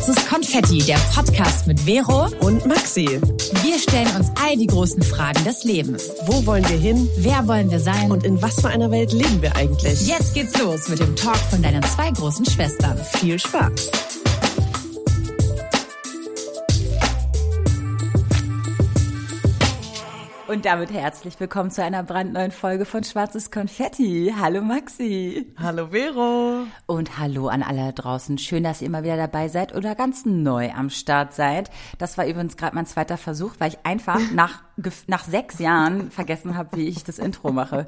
Schwarzes Konfetti, der Podcast mit Vero und Maxi. Wir stellen uns all die großen Fragen des Lebens. Wo wollen wir hin? Wer wollen wir sein? Und in was für einer Welt leben wir eigentlich? Jetzt geht's los mit dem Talk von deinen zwei großen Schwestern. Viel Spaß! Und damit herzlich willkommen zu einer brandneuen Folge von Schwarzes Konfetti. Hallo Maxi. Hallo Vero. Und hallo an alle draußen. Schön, dass ihr immer wieder dabei seid oder ganz neu am Start seid. Das war übrigens gerade mein zweiter Versuch, weil ich einfach nach, nach sechs Jahren vergessen habe, wie ich das Intro mache.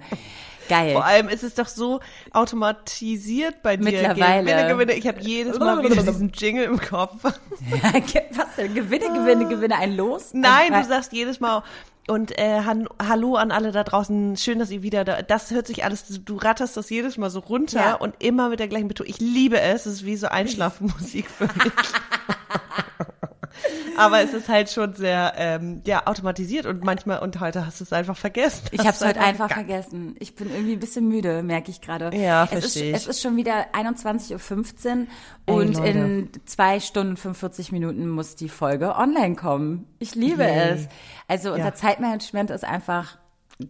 Geil. Vor allem ist es doch so automatisiert bei dir. Mittlerweile. Gewinne, gewinne. Ich habe jedes Mal wieder diesen Jingle im Kopf. Was denn? Gewinne, gewinne, gewinne ein Los? Nein, du sagst jedes Mal, und äh, han hallo an alle da draußen, schön, dass ihr wieder da. Das hört sich alles, du ratterst das jedes Mal so runter ja. und immer mit der gleichen Betonung. Ich liebe es, es ist wie so Einschlafmusik für mich. Aber es ist halt schon sehr ähm, ja automatisiert und manchmal und heute hast du es einfach vergessen. Ich habe es heute einfach vergessen. Ich bin irgendwie ein bisschen müde, merke ich gerade. Ja, verstehe ich. Es ist schon wieder 21.15 Uhr und Ey, in zwei Stunden 45 Minuten muss die Folge online kommen. Ich liebe Yay. es. Also unser ja. Zeitmanagement ist einfach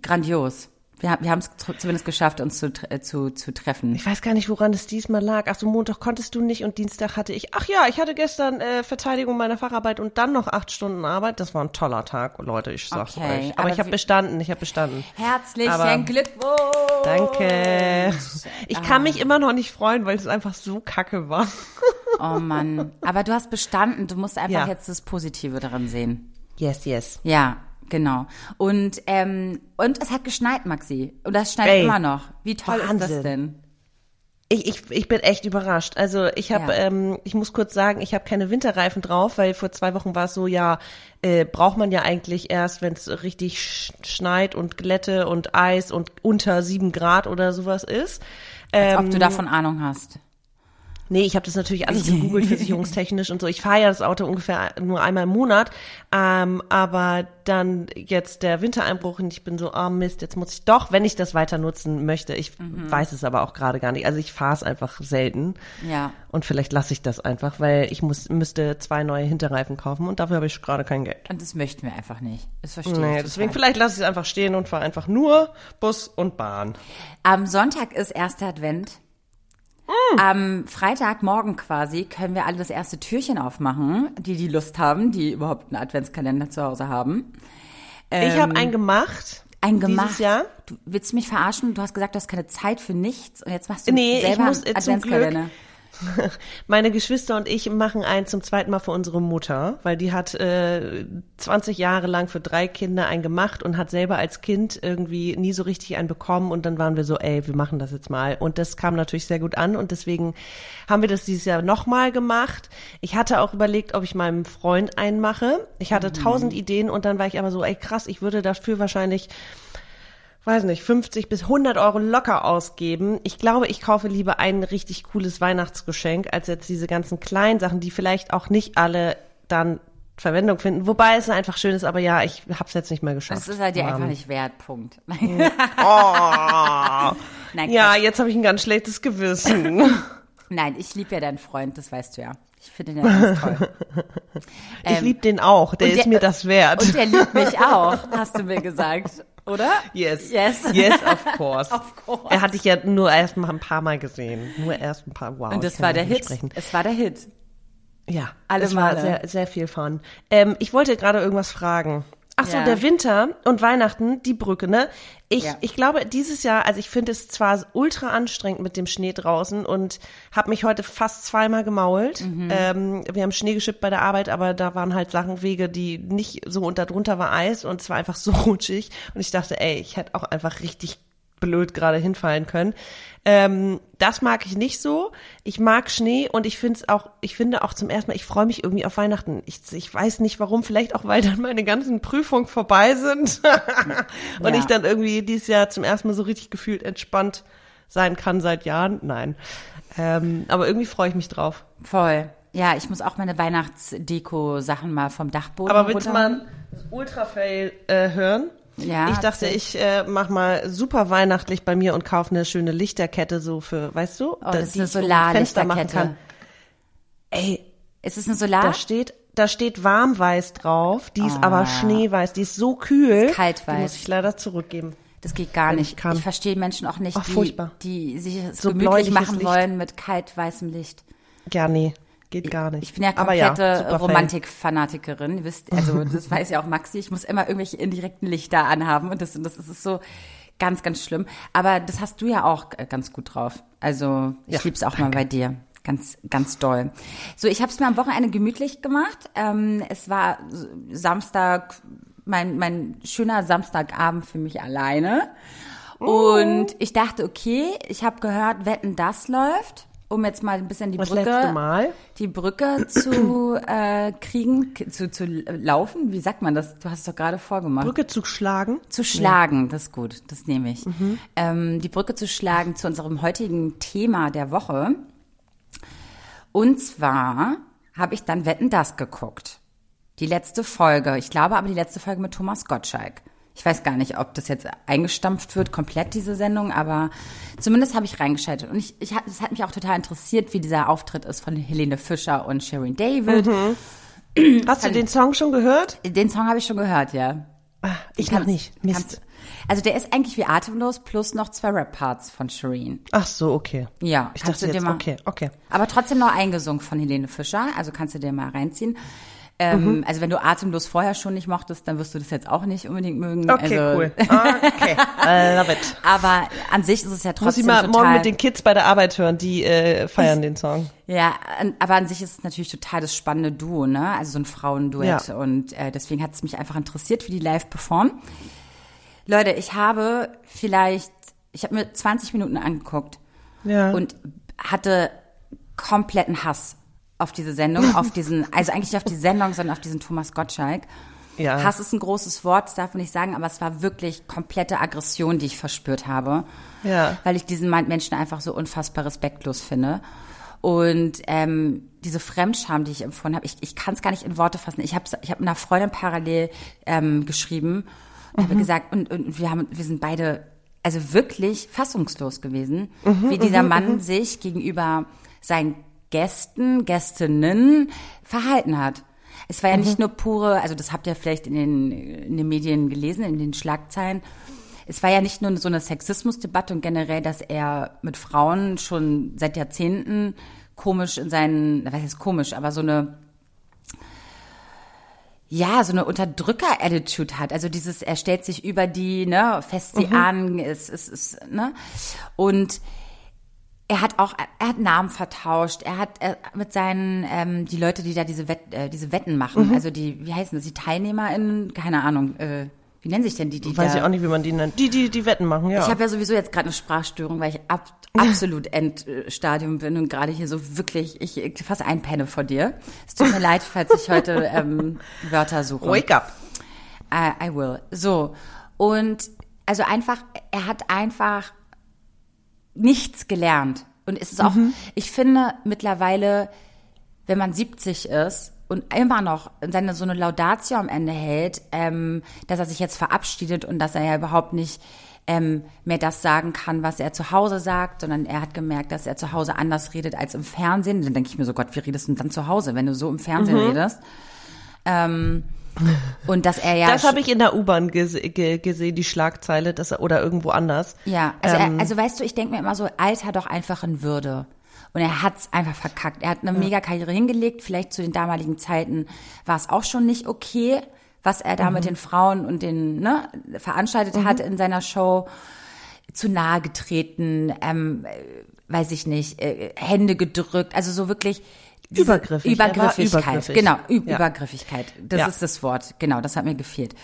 grandios. Wir, wir haben es zumindest geschafft, uns zu, äh, zu, zu treffen. Ich weiß gar nicht, woran es diesmal lag. Ach so, Montag konntest du nicht und Dienstag hatte ich. Ach ja, ich hatte gestern äh, Verteidigung meiner Facharbeit und dann noch acht Stunden Arbeit. Das war ein toller Tag, Leute, ich sag's okay, euch. Aber, aber ich habe bestanden, ich habe bestanden. Herzlichen Glückwunsch! Danke. Ich ah. kann mich immer noch nicht freuen, weil es einfach so kacke war. Oh Mann. Aber du hast bestanden. Du musst einfach ja. jetzt das Positive daran sehen. Yes, yes. Ja, Genau. Und, ähm, und es hat geschneit, Maxi. Und das schneit Ey, immer noch. Wie toll Wahnsinn. ist das denn? Ich, ich, ich bin echt überrascht. Also ich habe, ja. ähm, ich muss kurz sagen, ich habe keine Winterreifen drauf, weil vor zwei Wochen war es so, ja, äh, braucht man ja eigentlich erst, wenn es richtig schneit und Glätte und Eis und unter sieben Grad oder sowas ist. Als ähm, ob du ähm, davon Ahnung hast. Nee, ich habe das natürlich alles gegoogelt, versicherungstechnisch und so. Ich fahre ja das Auto ungefähr nur einmal im Monat. Ähm, aber dann jetzt der Wintereinbruch und ich bin so, oh Mist, jetzt muss ich doch, wenn ich das weiter nutzen möchte. Ich mhm. weiß es aber auch gerade gar nicht. Also ich fahre es einfach selten. Ja. Und vielleicht lasse ich das einfach, weil ich muss, müsste zwei neue Hinterreifen kaufen und dafür habe ich gerade kein Geld. Und das möchten wir einfach nicht. Das verstehe nee, ich. Deswegen vielleicht lasse ich es einfach stehen und fahre einfach nur Bus und Bahn. Am Sonntag ist erster Advent. Mm. Am Freitagmorgen quasi können wir alle das erste Türchen aufmachen, die die Lust haben, die überhaupt einen Adventskalender zu Hause haben. Ähm, ich habe einen gemacht. Ein gemacht. Dieses Jahr. Du willst mich verarschen? Du hast gesagt, du hast keine Zeit für nichts und jetzt machst du nee, selber ich muss, einen Adventskalender. Meine Geschwister und ich machen einen zum zweiten Mal für unsere Mutter, weil die hat äh, 20 Jahre lang für drei Kinder einen gemacht und hat selber als Kind irgendwie nie so richtig einen bekommen und dann waren wir so, ey, wir machen das jetzt mal und das kam natürlich sehr gut an und deswegen haben wir das dieses Jahr nochmal gemacht. Ich hatte auch überlegt, ob ich meinem Freund einen mache. Ich hatte mhm. tausend Ideen und dann war ich aber so, ey krass, ich würde dafür wahrscheinlich weiß nicht, 50 bis 100 Euro locker ausgeben. Ich glaube, ich kaufe lieber ein richtig cooles Weihnachtsgeschenk, als jetzt diese ganzen kleinen Sachen, die vielleicht auch nicht alle dann Verwendung finden. Wobei es einfach schön ist, aber ja, ich habe es jetzt nicht mehr geschafft. Es ist halt dir einfach nicht wert, Punkt. oh. Nein, ja, jetzt habe ich ein ganz schlechtes Gewissen. Nein, ich liebe ja deinen Freund, das weißt du ja. Ich finde den ja ganz toll. ich ähm, liebe den auch, der, der ist mir das wert. Und der liebt mich auch, hast du mir gesagt. Oder? Yes. Yes. Yes, of course. of course. Er hatte ich ja nur erst mal ein paar Mal gesehen. Nur erst ein paar, wow. Und das war der Hit. Sprechen. Es war der Hit. Ja. Alle es Male. war sehr, sehr viel Fun. Ähm, ich wollte gerade irgendwas fragen. Ach so, ja. der Winter und Weihnachten, die Brücke, ne? Ich, ja. ich glaube, dieses Jahr, also ich finde es zwar ultra anstrengend mit dem Schnee draußen und habe mich heute fast zweimal gemault. Mhm. Ähm, wir haben Schnee geschippt bei der Arbeit, aber da waren halt Sachen, Wege, die nicht so und darunter war Eis und es war einfach so rutschig. Und ich dachte, ey, ich hätte auch einfach richtig blöd gerade hinfallen können. Ähm, das mag ich nicht so. Ich mag Schnee und ich finde es auch, ich finde auch zum ersten Mal, ich freue mich irgendwie auf Weihnachten. Ich, ich weiß nicht warum, vielleicht auch, weil dann meine ganzen Prüfungen vorbei sind und ja. ich dann irgendwie dieses Jahr zum ersten Mal so richtig gefühlt entspannt sein kann seit Jahren. Nein. Ähm, aber irgendwie freue ich mich drauf. Voll. Ja, ich muss auch meine Weihnachtsdeko-Sachen mal vom Dachboden Aber willst du mal Ultra-Fail äh, hören? Ja, ich dachte, ich äh, mach mal super weihnachtlich bei mir und kaufe eine schöne Lichterkette so für, weißt du, oh, das ist eine Solarlichterkette. Ey, Ist es eine Solar? Da steht, da steht warmweiß drauf. Die ist oh. aber schneeweiß. Die ist so kühl. Ist kaltweiß. Die muss ich leider zurückgeben. Das geht gar nicht. Ich, ich verstehe Menschen auch nicht, oh, die, die, sich so gemütlich machen Licht. wollen mit kaltweißem Licht. Ja, nee. Geht gar nicht. Ich bin ja komplette ja, Romantik-Fanatikerin. Wisst, also das weiß ja auch Maxi. Ich muss immer irgendwelche indirekten Lichter anhaben und das, und das ist so ganz, ganz schlimm. Aber das hast du ja auch ganz gut drauf. Also ich ja, lieb's auch danke. mal bei dir. Ganz, ganz doll. So, ich habe es mir am Wochenende gemütlich gemacht. Ähm, es war Samstag, mein, mein schöner Samstagabend für mich alleine. Und ich dachte, okay, ich habe gehört, Wetten, das läuft um jetzt mal ein bisschen die das Brücke, die Brücke zu äh, kriegen, zu, zu laufen. Wie sagt man das? Du hast es doch gerade vorgemacht. Brücke zu schlagen. Zu schlagen, ja. das ist gut, das nehme ich. Mhm. Ähm, die Brücke zu schlagen zu unserem heutigen Thema der Woche. Und zwar habe ich dann Wetten das geguckt. Die letzte Folge. Ich glaube aber die letzte Folge mit Thomas Gottschalk. Ich weiß gar nicht, ob das jetzt eingestampft wird, komplett diese Sendung, aber zumindest habe ich reingeschaltet. Und ich, ich, es hat mich auch total interessiert, wie dieser Auftritt ist von Helene Fischer und Sharon David. Mhm. Hast du den Song schon gehört? Den Song habe ich schon gehört, ja. Ach, ich noch nicht. Mist. also der ist eigentlich wie Atemlos plus noch zwei Rap-Parts von Shireen. Ach so, okay. Ja, ich dachte jetzt, mal, okay, okay. Aber trotzdem noch eingesungen von Helene Fischer, also kannst du dir mal reinziehen. Ähm, mhm. Also wenn du atemlos vorher schon nicht mochtest, dann wirst du das jetzt auch nicht unbedingt mögen. Okay, also, cool. Okay, I love it. Aber an sich ist es ja trotzdem Muss ich mal total, morgen mit den Kids bei der Arbeit hören, die äh, feiern den Song. Ja, aber an sich ist es natürlich total das spannende Duo, ne? Also so ein Frauenduett. Ja. Und äh, deswegen hat es mich einfach interessiert, wie die live performen. Leute, ich habe vielleicht, ich habe mir 20 Minuten angeguckt ja. und hatte kompletten Hass auf diese Sendung, auf diesen, also eigentlich nicht auf die Sendung, sondern auf diesen Thomas Gottschalk. Ja. Hass ist ein großes Wort, das darf man nicht sagen, aber es war wirklich komplette Aggression, die ich verspürt habe. Ja. Weil ich diesen Menschen einfach so unfassbar respektlos finde. Und ähm, diese Fremdscham, die ich empfunden habe, ich, ich kann es gar nicht in Worte fassen. Ich habe ich hab einer Freundin parallel ähm, geschrieben und mhm. habe gesagt, und, und wir haben, wir sind beide also wirklich fassungslos gewesen, mhm, wie dieser mhm, Mann mhm. sich gegenüber seinen Gästen, Gästinnen verhalten hat. Es war ja mhm. nicht nur pure, also das habt ihr vielleicht in den, in den Medien gelesen, in den Schlagzeilen. Es war ja nicht nur so eine Sexismusdebatte und generell, dass er mit Frauen schon seit Jahrzehnten komisch in seinen, was ist komisch, aber so eine ja, so eine Unterdrücker-Attitude hat. Also dieses, er stellt sich über die, ne, fest sie mhm. an, ist, ist, ist, ne? Und er hat auch, er hat Namen vertauscht. Er hat er, mit seinen, ähm, die Leute, die da diese, Wett, äh, diese Wetten machen, mhm. also die, wie heißen das, die TeilnehmerInnen, keine Ahnung, äh, wie nennen sich denn die, die Weiß da, ich auch nicht, wie man die nennt. Die, die, die Wetten machen, ja. Ich habe ja sowieso jetzt gerade eine Sprachstörung, weil ich ab, absolut Endstadium bin und gerade hier so wirklich, ich, ich fast einpenne vor dir. Es tut mir leid, falls ich heute ähm, Wörter suche. Wake up. I, I will. So. Und also einfach, er hat einfach nichts gelernt. Und es ist auch, mhm. ich finde mittlerweile, wenn man 70 ist und immer noch seine so eine Laudatio am Ende hält, ähm, dass er sich jetzt verabschiedet und dass er ja überhaupt nicht ähm, mehr das sagen kann, was er zu Hause sagt, sondern er hat gemerkt, dass er zu Hause anders redet als im Fernsehen. Dann denke ich mir so, Gott, wie redest du denn dann zu Hause, wenn du so im Fernsehen mhm. redest? Ähm, und dass er ja. Das habe ich in der U-Bahn gese ge gesehen, die Schlagzeile, dass er, oder irgendwo anders. Ja, also, ähm, er, also weißt du, ich denke mir immer so, Alter doch einfach in Würde. Und er hat's einfach verkackt. Er hat eine ja. mega Karriere hingelegt. Vielleicht zu den damaligen Zeiten war es auch schon nicht okay, was er da mhm. mit den Frauen und den ne, veranstaltet mhm. hat in seiner Show. Zu nahe getreten, ähm, weiß ich nicht, äh, Hände gedrückt. Also so wirklich Übergriffig. Übergriffigkeit, übergriffig. genau, ja. Übergriffigkeit. Das ja. ist das Wort, genau, das hat mir gefehlt.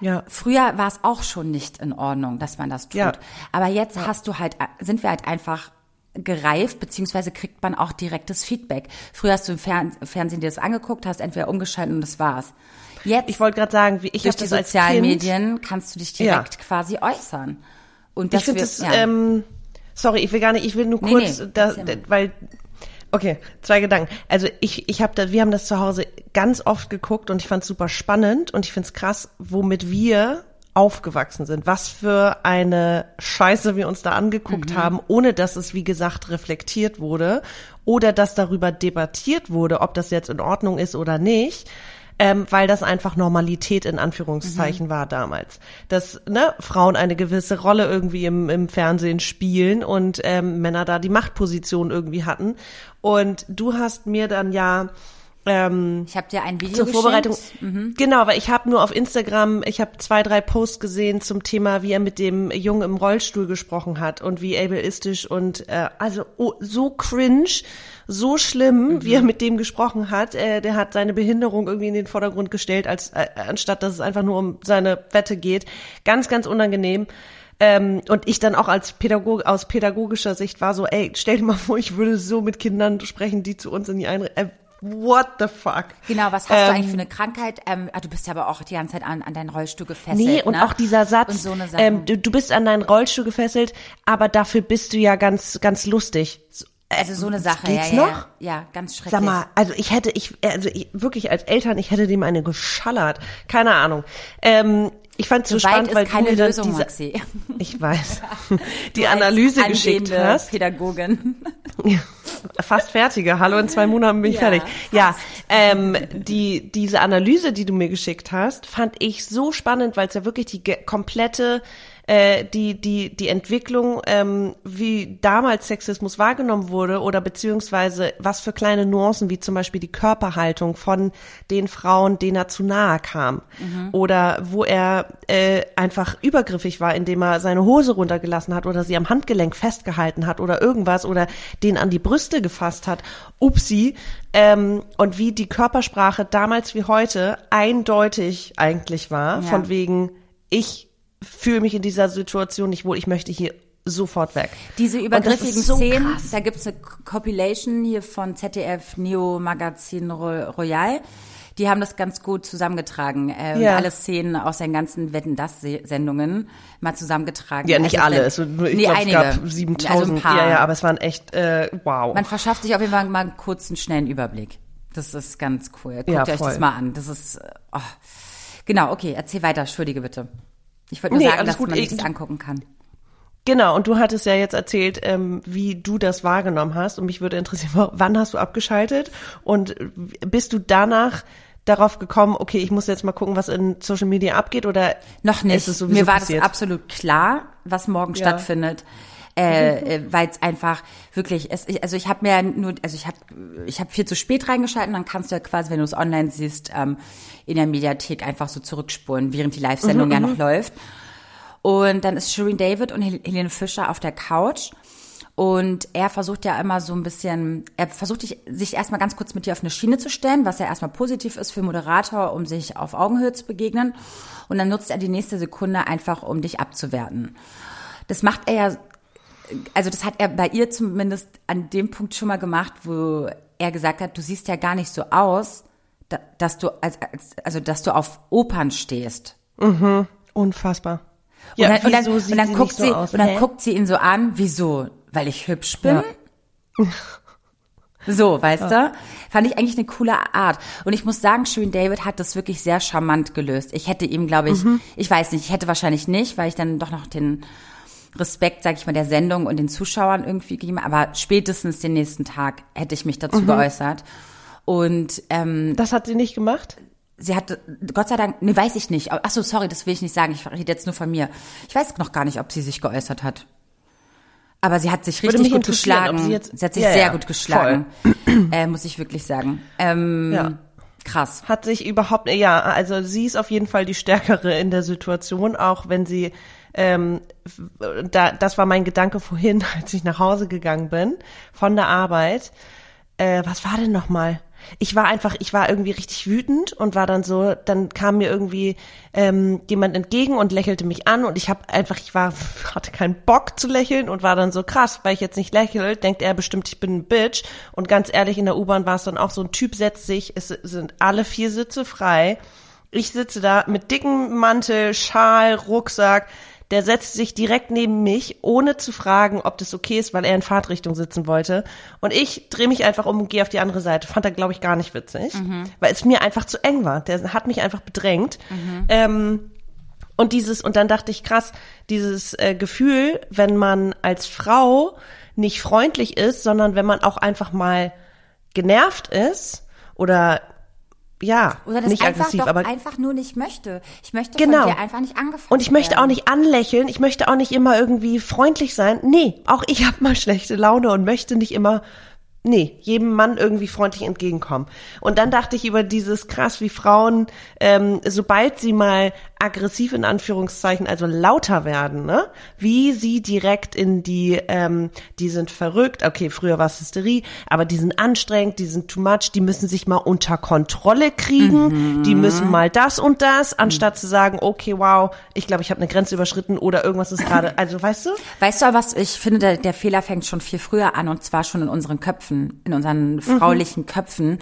Ja. Früher war es auch schon nicht in Ordnung, dass man das tut. Ja. Aber jetzt hast du halt, sind wir halt einfach gereift, beziehungsweise kriegt man auch direktes Feedback. Früher hast du im Fernsehen dir das angeguckt, hast entweder umgeschaltet und das war's. Jetzt, ich wollte gerade sagen, wie ich durch die sozialen Medien kannst du dich direkt ja. quasi äußern. Und das ich finde das, ja. ähm, sorry, ich will gar nicht, ich will nur kurz, nee, nee, da, weil Okay, zwei Gedanken. Also ich, ich habe da, wir haben das zu Hause ganz oft geguckt und ich fand es super spannend und ich finde es krass, womit wir aufgewachsen sind, was für eine Scheiße wir uns da angeguckt mhm. haben, ohne dass es, wie gesagt, reflektiert wurde oder dass darüber debattiert wurde, ob das jetzt in Ordnung ist oder nicht. Ähm, weil das einfach Normalität in Anführungszeichen mhm. war damals. Dass ne, Frauen eine gewisse Rolle irgendwie im, im Fernsehen spielen und ähm, Männer da die Machtposition irgendwie hatten. Und du hast mir dann ja ähm, ich habe dir ein Video zur Vorbereitung. Mhm. Genau, weil ich habe nur auf Instagram, ich habe zwei, drei Posts gesehen zum Thema, wie er mit dem Jungen im Rollstuhl gesprochen hat und wie ableistisch und äh, also oh, so cringe, so schlimm, mhm. wie er mit dem gesprochen hat. Äh, der hat seine Behinderung irgendwie in den Vordergrund gestellt, als äh, anstatt dass es einfach nur um seine Wette geht. Ganz, ganz unangenehm. Ähm, und ich dann auch als Pädagog aus pädagogischer Sicht war so, ey, stell dir mal vor, ich würde so mit Kindern sprechen, die zu uns in die Einrichtung. Äh, what the fuck? Genau, was hast ähm, du eigentlich für eine Krankheit? Ähm, ah, du bist ja aber auch die ganze Zeit an, an deinen Rollstuhl gefesselt. Nee, und ne? auch dieser Satz, so ähm, du, du bist an deinen Rollstuhl gefesselt, aber dafür bist du ja ganz, ganz lustig. Also so eine Sache, Geht's ja, noch? Ja, ja, ganz schrecklich. Sag mal, also ich hätte, ich, also ich, wirklich als Eltern, ich hätte dem eine geschallert. Keine Ahnung. Ähm, ich fand es so spannend, weil keine du mir Lösung, diese, Maxi. ich weiß, die Analyse geschickt hast. Pädagogin. Ja, fast fertige. Hallo, in zwei Monaten bin ich ja, fertig. Ja, ähm, die, diese Analyse, die du mir geschickt hast, fand ich so spannend, weil es ja wirklich die komplette äh, die, die, die Entwicklung, ähm, wie damals Sexismus wahrgenommen wurde oder beziehungsweise was für kleine Nuancen, wie zum Beispiel die Körperhaltung von den Frauen, denen er zu nahe kam. Mhm. Oder wo er äh, einfach übergriffig war, indem er seine Hose runtergelassen hat oder sie am Handgelenk festgehalten hat oder irgendwas oder den an die Brüste gefasst hat. Upsi. Ähm, und wie die Körpersprache damals wie heute eindeutig eigentlich war, ja. von wegen, ich fühle mich in dieser Situation nicht wohl, ich möchte hier sofort weg. Diese übergriffigen so Szenen, krass. da gibt's eine Compilation hier von ZDF Neo Magazin Royal. Die haben das ganz gut zusammengetragen. Äh, ja. Alle Szenen aus den ganzen Wetten das Sendungen mal zusammengetragen. Ja, nicht also, alle. Es, ich nee, glaub, einige. es gab 7000. Also. Ja, ja, aber es waren echt äh, wow. Man verschafft sich auf jeden Fall mal einen kurzen, schnellen Überblick. Das ist ganz cool. Guckt ja, euch das mal an. Das ist oh. Genau, okay, erzähl weiter, entschuldige bitte. Ich wollte nur nee, sagen, dass gut. man sich das angucken kann. Genau, und du hattest ja jetzt erzählt, ähm, wie du das wahrgenommen hast. Und mich würde interessieren, wann hast du abgeschaltet? Und bist du danach darauf gekommen, okay, ich muss jetzt mal gucken, was in Social Media abgeht oder noch nicht? Ist es sowieso Mir war passiert? das absolut klar, was morgen ja. stattfindet. Äh, äh, weil es einfach wirklich es, also ich habe mir nur also ich habe ich habe viel zu spät reingeschalten dann kannst du ja quasi wenn du es online siehst ähm, in der Mediathek einfach so zurückspulen während die Live-Sendung mhm, ja noch mhm. läuft und dann ist Shireen David und Helene Fischer auf der Couch und er versucht ja immer so ein bisschen, er versucht sich erstmal ganz kurz mit dir auf eine Schiene zu stellen, was ja erstmal positiv ist für Moderator, um sich auf Augenhöhe zu begegnen. Und dann nutzt er die nächste Sekunde einfach, um dich abzuwerten. Das macht er ja also das hat er bei ihr zumindest an dem Punkt schon mal gemacht, wo er gesagt hat, du siehst ja gar nicht so aus, dass du als, also dass du auf Opern stehst. Mhm. Unfassbar. Ja, und dann, und dann, und dann guckt sie, so aus, und dann guckt sie ihn so an, wieso? Weil ich hübsch bin? Ja. So, weißt ja. du? Fand ich eigentlich eine coole Art. Und ich muss sagen, Shirin David hat das wirklich sehr charmant gelöst. Ich hätte ihm, glaube ich, mhm. ich weiß nicht, ich hätte wahrscheinlich nicht, weil ich dann doch noch den Respekt, sag ich mal, der Sendung und den Zuschauern irgendwie gegeben, aber spätestens den nächsten Tag hätte ich mich dazu mhm. geäußert. Und ähm, das hat sie nicht gemacht? Sie hat, Gott sei Dank, nee, weiß ich nicht. Ach so, sorry, das will ich nicht sagen. Ich rede jetzt nur von mir. Ich weiß noch gar nicht, ob sie sich geäußert hat. Aber sie hat sich richtig gut geschlagen. Sie, jetzt, sie, hat sich ja, sehr ja, gut geschlagen, äh, muss ich wirklich sagen. Ähm, ja. Krass. Hat sich überhaupt, ja, also sie ist auf jeden Fall die Stärkere in der Situation, auch wenn sie ähm, da, das war mein Gedanke vorhin, als ich nach Hause gegangen bin von der Arbeit. Äh, was war denn nochmal? Ich war einfach, ich war irgendwie richtig wütend und war dann so, dann kam mir irgendwie ähm, jemand entgegen und lächelte mich an und ich habe einfach, ich war, hatte keinen Bock zu lächeln und war dann so krass, weil ich jetzt nicht lächle, denkt er bestimmt, ich bin ein Bitch. Und ganz ehrlich, in der U-Bahn war es dann auch so, ein Typ setzt sich, es sind alle vier Sitze frei. Ich sitze da mit dicken Mantel, Schal, Rucksack, der setzt sich direkt neben mich, ohne zu fragen, ob das okay ist, weil er in Fahrtrichtung sitzen wollte. Und ich drehe mich einfach um und gehe auf die andere Seite. Fand er, glaube ich, gar nicht witzig, mhm. weil es mir einfach zu eng war. Der hat mich einfach bedrängt. Mhm. Ähm, Und dieses, und dann dachte ich, krass, dieses äh, Gefühl, wenn man als Frau nicht freundlich ist, sondern wenn man auch einfach mal genervt ist oder ja, oder das nicht einfach aggressiv, aber einfach nur nicht möchte. Ich möchte genau. von dir einfach nicht angefasst Und ich möchte werden. auch nicht anlächeln, ich möchte auch nicht immer irgendwie freundlich sein. Nee, auch ich habe mal schlechte Laune und möchte nicht immer nee, jedem Mann irgendwie freundlich entgegenkommen. Und dann dachte ich über dieses krass, wie Frauen, ähm, sobald sie mal aggressiv in Anführungszeichen, also lauter werden, ne, wie sie direkt in die, ähm, die sind verrückt, okay, früher war es Hysterie, aber die sind anstrengend, die sind too much, die müssen sich mal unter Kontrolle kriegen, mhm. die müssen mal das und das, anstatt mhm. zu sagen, okay, wow, ich glaube, ich habe eine Grenze überschritten oder irgendwas ist gerade, also weißt du? Weißt du, was ich finde, der, der Fehler fängt schon viel früher an und zwar schon in unseren Köpfen, in unseren fraulichen mhm. Köpfen,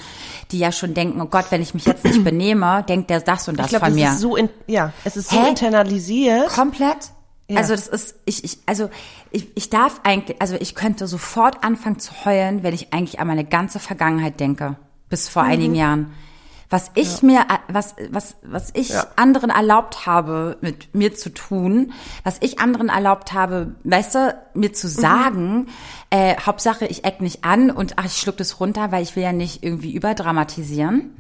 die ja schon denken, oh Gott, wenn ich mich jetzt nicht benehme, denkt der das und das ich glaub, von das mir. Ist so in, ja, es ist Hä? so internalisiert. Komplett. Ja. Also das ist, ich, ich, also ich, ich darf eigentlich, also ich könnte sofort anfangen zu heulen, wenn ich eigentlich an meine ganze Vergangenheit denke, bis vor mhm. einigen Jahren. Was ich ja. mir, was, was, was ich ja. anderen erlaubt habe, mit mir zu tun, was ich anderen erlaubt habe, weißt du, mir zu mhm. sagen, mhm. äh, Hauptsache ich eck nicht an und ach, ich schluck das runter, weil ich will ja nicht irgendwie überdramatisieren.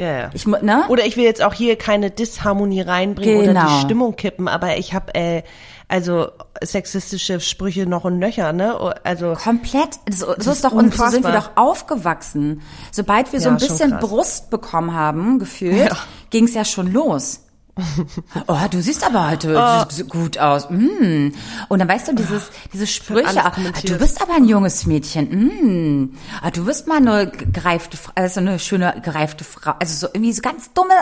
Ja, ja. Ich, ne? Oder ich will jetzt auch hier keine Disharmonie reinbringen genau. oder die genau. Stimmung kippen, aber ich habe äh, also sexistische Sprüche noch und nöcher, ne? Also komplett. So, so ist doch und so sind wir doch aufgewachsen. Sobald wir so ein bisschen Brust bekommen haben, gefühlt, ja. ging es ja schon los. Oh, du siehst aber heute oh. gut aus. Mm. Und dann weißt du, dieses, diese Sprüche, ah, du bist aber ein junges Mädchen. Mm. Ah, du bist mal eine gereifte, also eine schöne gereifte Frau. Also so irgendwie so ganz dumme,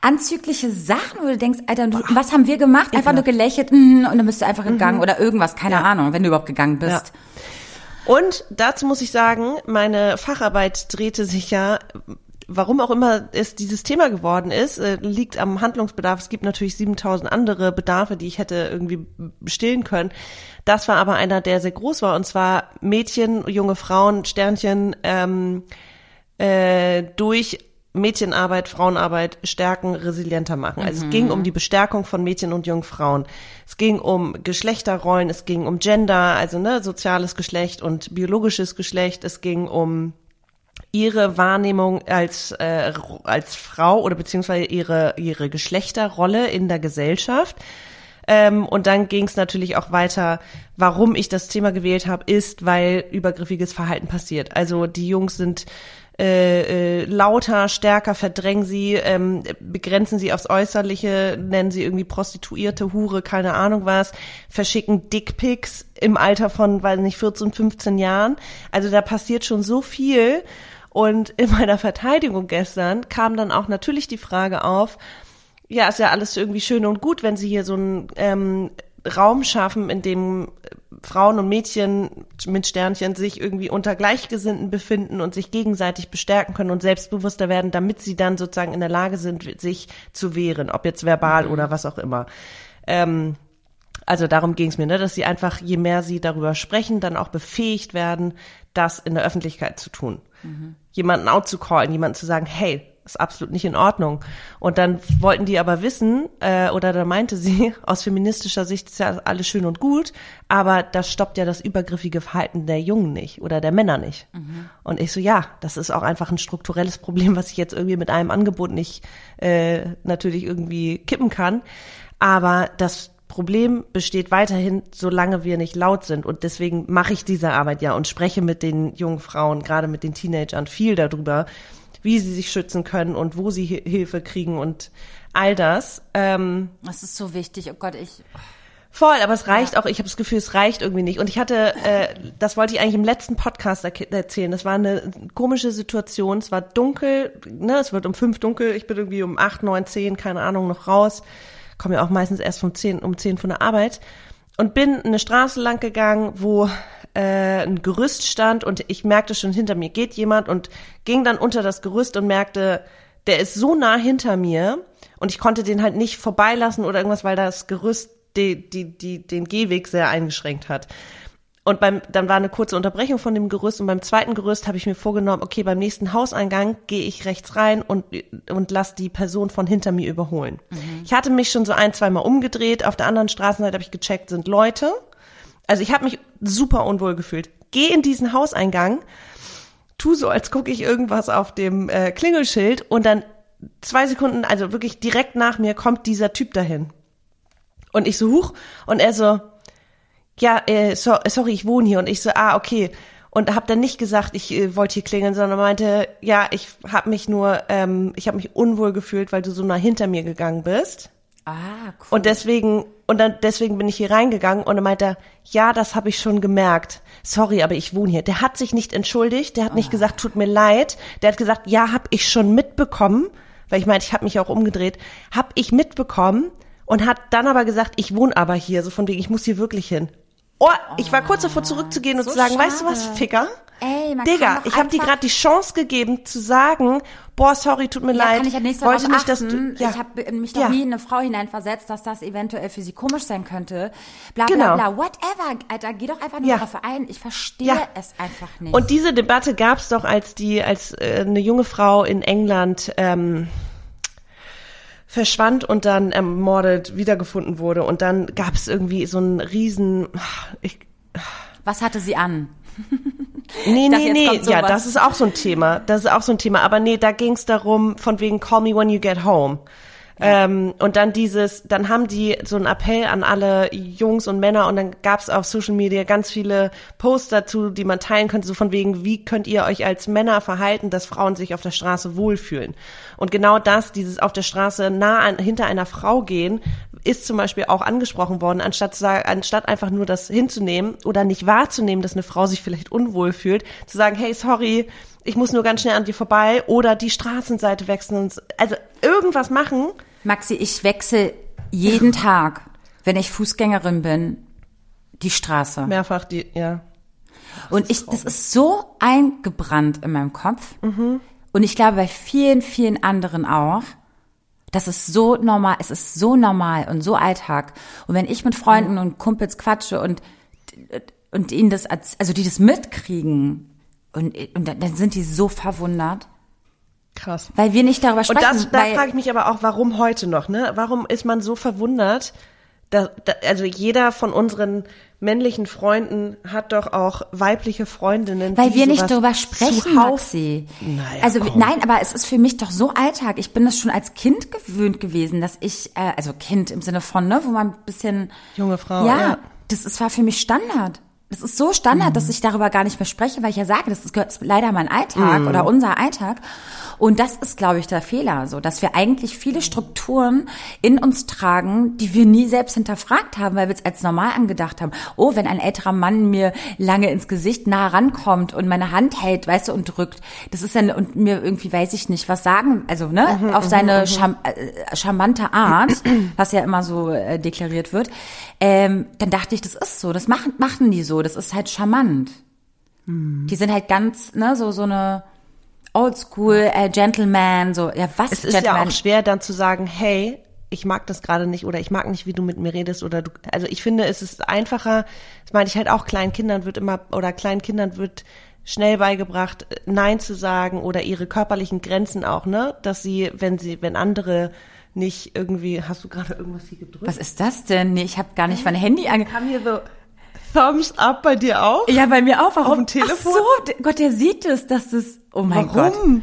anzügliche Sachen, wo du denkst, Alter, du, was haben wir gemacht? Einfach nur gelächelt mm, und dann bist du einfach gegangen mhm. oder irgendwas, keine ja. Ahnung, wenn du überhaupt gegangen bist. Ja. Und dazu muss ich sagen, meine Facharbeit drehte sich ja warum auch immer es dieses Thema geworden ist, äh, liegt am Handlungsbedarf. Es gibt natürlich 7000 andere Bedarfe, die ich hätte irgendwie stillen können. Das war aber einer, der sehr groß war, und zwar Mädchen, junge Frauen, Sternchen, ähm, äh, durch Mädchenarbeit, Frauenarbeit stärken, resilienter machen. Also mhm. es ging um die Bestärkung von Mädchen und jungen Frauen. Es ging um Geschlechterrollen, es ging um Gender, also ne, soziales Geschlecht und biologisches Geschlecht. Es ging um ihre Wahrnehmung als äh, als Frau oder beziehungsweise ihre ihre Geschlechterrolle in der Gesellschaft. Ähm, und dann ging es natürlich auch weiter, warum ich das Thema gewählt habe, ist, weil übergriffiges Verhalten passiert. Also die Jungs sind äh, äh, lauter, stärker, verdrängen sie, ähm, begrenzen sie aufs Äußerliche, nennen sie irgendwie Prostituierte, Hure, keine Ahnung was, verschicken Dickpics im Alter von, weiß nicht, 14, 15 Jahren. Also da passiert schon so viel. Und in meiner Verteidigung gestern kam dann auch natürlich die Frage auf, ja, ist ja alles irgendwie schön und gut, wenn sie hier so einen ähm, Raum schaffen, in dem Frauen und Mädchen mit Sternchen sich irgendwie unter Gleichgesinnten befinden und sich gegenseitig bestärken können und selbstbewusster werden, damit sie dann sozusagen in der Lage sind, sich zu wehren, ob jetzt verbal mhm. oder was auch immer. Ähm, also darum ging es mir, ne, dass sie einfach, je mehr sie darüber sprechen, dann auch befähigt werden, das in der Öffentlichkeit zu tun. Mhm. Jemanden out zu callen, jemanden zu sagen, hey, ist absolut nicht in Ordnung. Und dann wollten die aber wissen, äh, oder da meinte sie, aus feministischer Sicht ist ja alles schön und gut, aber das stoppt ja das übergriffige Verhalten der Jungen nicht oder der Männer nicht. Mhm. Und ich so, ja, das ist auch einfach ein strukturelles Problem, was ich jetzt irgendwie mit einem Angebot nicht äh, natürlich irgendwie kippen kann. Aber das Problem besteht weiterhin, solange wir nicht laut sind. Und deswegen mache ich diese Arbeit ja und spreche mit den jungen Frauen, gerade mit den Teenagern, viel darüber, wie sie sich schützen können und wo sie Hilfe kriegen und all das. Ähm, das ist so wichtig. Oh Gott, ich. Voll, aber es reicht ja. auch, ich habe das Gefühl, es reicht irgendwie nicht. Und ich hatte, äh, das wollte ich eigentlich im letzten Podcast erzählen, das war eine komische Situation, es war dunkel, ne, es wird um fünf dunkel, ich bin irgendwie um acht, neun, zehn, keine Ahnung, noch raus komme ja auch meistens erst um zehn, um zehn von der Arbeit und bin eine Straße lang gegangen, wo äh, ein Gerüst stand und ich merkte schon, hinter mir geht jemand und ging dann unter das Gerüst und merkte, der ist so nah hinter mir und ich konnte den halt nicht vorbeilassen oder irgendwas, weil das Gerüst die, die, die, den Gehweg sehr eingeschränkt hat. Und beim, dann war eine kurze Unterbrechung von dem Gerüst und beim zweiten Gerüst habe ich mir vorgenommen, okay, beim nächsten Hauseingang gehe ich rechts rein und, und lass die Person von hinter mir überholen. Mhm. Ich hatte mich schon so ein, zweimal umgedreht. Auf der anderen Straßenseite habe ich gecheckt, sind Leute. Also ich habe mich super unwohl gefühlt. Geh in diesen Hauseingang, tu so, als gucke ich irgendwas auf dem äh, Klingelschild und dann zwei Sekunden, also wirklich direkt nach mir kommt dieser Typ dahin. Und ich so hoch und er so, ja, äh, so, sorry, ich wohne hier. Und ich so, ah, okay. Und habe dann nicht gesagt, ich äh, wollte hier klingeln, sondern meinte, ja, ich habe mich nur, ähm, ich habe mich unwohl gefühlt, weil du so nah hinter mir gegangen bist. Ah, cool. Und deswegen, und dann deswegen bin ich hier reingegangen und er meinte, ja, das habe ich schon gemerkt. Sorry, aber ich wohne hier. Der hat sich nicht entschuldigt, der hat oh. nicht gesagt, tut mir leid. Der hat gesagt, ja, habe ich schon mitbekommen, weil ich meinte, ich habe mich auch umgedreht, habe ich mitbekommen und hat dann aber gesagt, ich wohne aber hier, so von wegen, ich muss hier wirklich hin. Oh, ich war kurz davor zurückzugehen und so zu sagen, schade. weißt du was, Ficker? Ey, man Digga, ich habe dir gerade die Chance gegeben zu sagen, boah, sorry, tut mir ja, leid. Kann ich ja wollte nicht, dass du, ja. Ich habe mich doch ja. nie in eine Frau hineinversetzt, dass das eventuell für sie komisch sein könnte. Bla bla genau. bla, whatever. Alter, geh doch einfach nur ja. darauf ein. Ich verstehe ja. es einfach nicht. Und diese Debatte gab's doch, als die, als äh, eine junge Frau in England ähm, verschwand und dann ermordet wiedergefunden wurde. Und dann gab es irgendwie so einen riesen. Ich, Was hatte sie an? Nee, nee, nee, ja, das ist auch so ein Thema. Das ist auch so ein Thema. Aber nee, da ging es darum, von wegen Call me when you get home. Ähm, und dann dieses, dann haben die so einen Appell an alle Jungs und Männer und dann gab es auf Social Media ganz viele Posts dazu, die man teilen könnte, so von wegen, wie könnt ihr euch als Männer verhalten, dass Frauen sich auf der Straße wohlfühlen. Und genau das, dieses auf der Straße nah an, hinter einer Frau gehen, ist zum Beispiel auch angesprochen worden, anstatt, anstatt einfach nur das hinzunehmen oder nicht wahrzunehmen, dass eine Frau sich vielleicht unwohl fühlt, zu sagen, hey, sorry, ich muss nur ganz schnell an dir vorbei oder die Straßenseite wechseln. Also irgendwas machen. Maxi, ich wechsle jeden Tag, wenn ich Fußgängerin bin, die Straße. Mehrfach die, ja. Das und ich, das ist so eingebrannt in meinem Kopf. Mhm. Und ich glaube bei vielen, vielen anderen auch. Das ist so normal, es ist so normal und so Alltag. Und wenn ich mit Freunden und Kumpels quatsche und, und ihnen das, also die das mitkriegen, und, und dann sind die so verwundert. Krass. Weil wir nicht darüber sprechen. Und das, da frage ich mich aber auch, warum heute noch, ne? Warum ist man so verwundert? Da, da, also jeder von unseren männlichen Freunden hat doch auch weibliche Freundinnen. Weil wir nicht darüber sprechen, Maxi. Naja, also komm. nein, aber es ist für mich doch so Alltag. Ich bin das schon als Kind gewöhnt gewesen, dass ich, äh, also Kind im Sinne von, ne, wo man ein bisschen junge Frau. Ja, ja. das ist, war für mich Standard. Das ist so Standard, mhm. dass ich darüber gar nicht mehr spreche, weil ich ja sage, das gehört leider mein Alltag mhm. oder unser Alltag. Und das ist, glaube ich, der Fehler, so, dass wir eigentlich viele Strukturen in uns tragen, die wir nie selbst hinterfragt haben, weil wir es als normal angedacht haben. Oh, wenn ein älterer Mann mir lange ins Gesicht nah rankommt und meine Hand hält, weißt du, und drückt, das ist dann, und mir irgendwie, weiß ich nicht, was sagen, also, ne, mhm, auf mhm, seine mhm. Cham äh, charmante Art, was ja immer so äh, deklariert wird, ähm, dann dachte ich, das ist so, das machen, machen die so, das ist halt charmant. Mhm. Die sind halt ganz, ne, so, so eine, Oldschool äh, Gentleman, so, ja, was Es ist Gentleman? ja auch schwer dann zu sagen, hey, ich mag das gerade nicht oder ich mag nicht, wie du mit mir redest oder du, also ich finde, es ist einfacher, das meine ich halt auch, kleinen Kindern wird immer, oder kleinen Kindern wird schnell beigebracht, Nein zu sagen oder ihre körperlichen Grenzen auch, ne, dass sie, wenn sie, wenn andere nicht irgendwie, hast du gerade irgendwas hier gedrückt? Was ist das denn? Nee, ich habe gar nicht mein Handy ange... Kam hier so Thumbs up bei dir auch? Ja, bei mir auch. Warum? Auf dem Telefon? Ach so, Gott, der sieht es, dass das, oh mein Warum? Gott.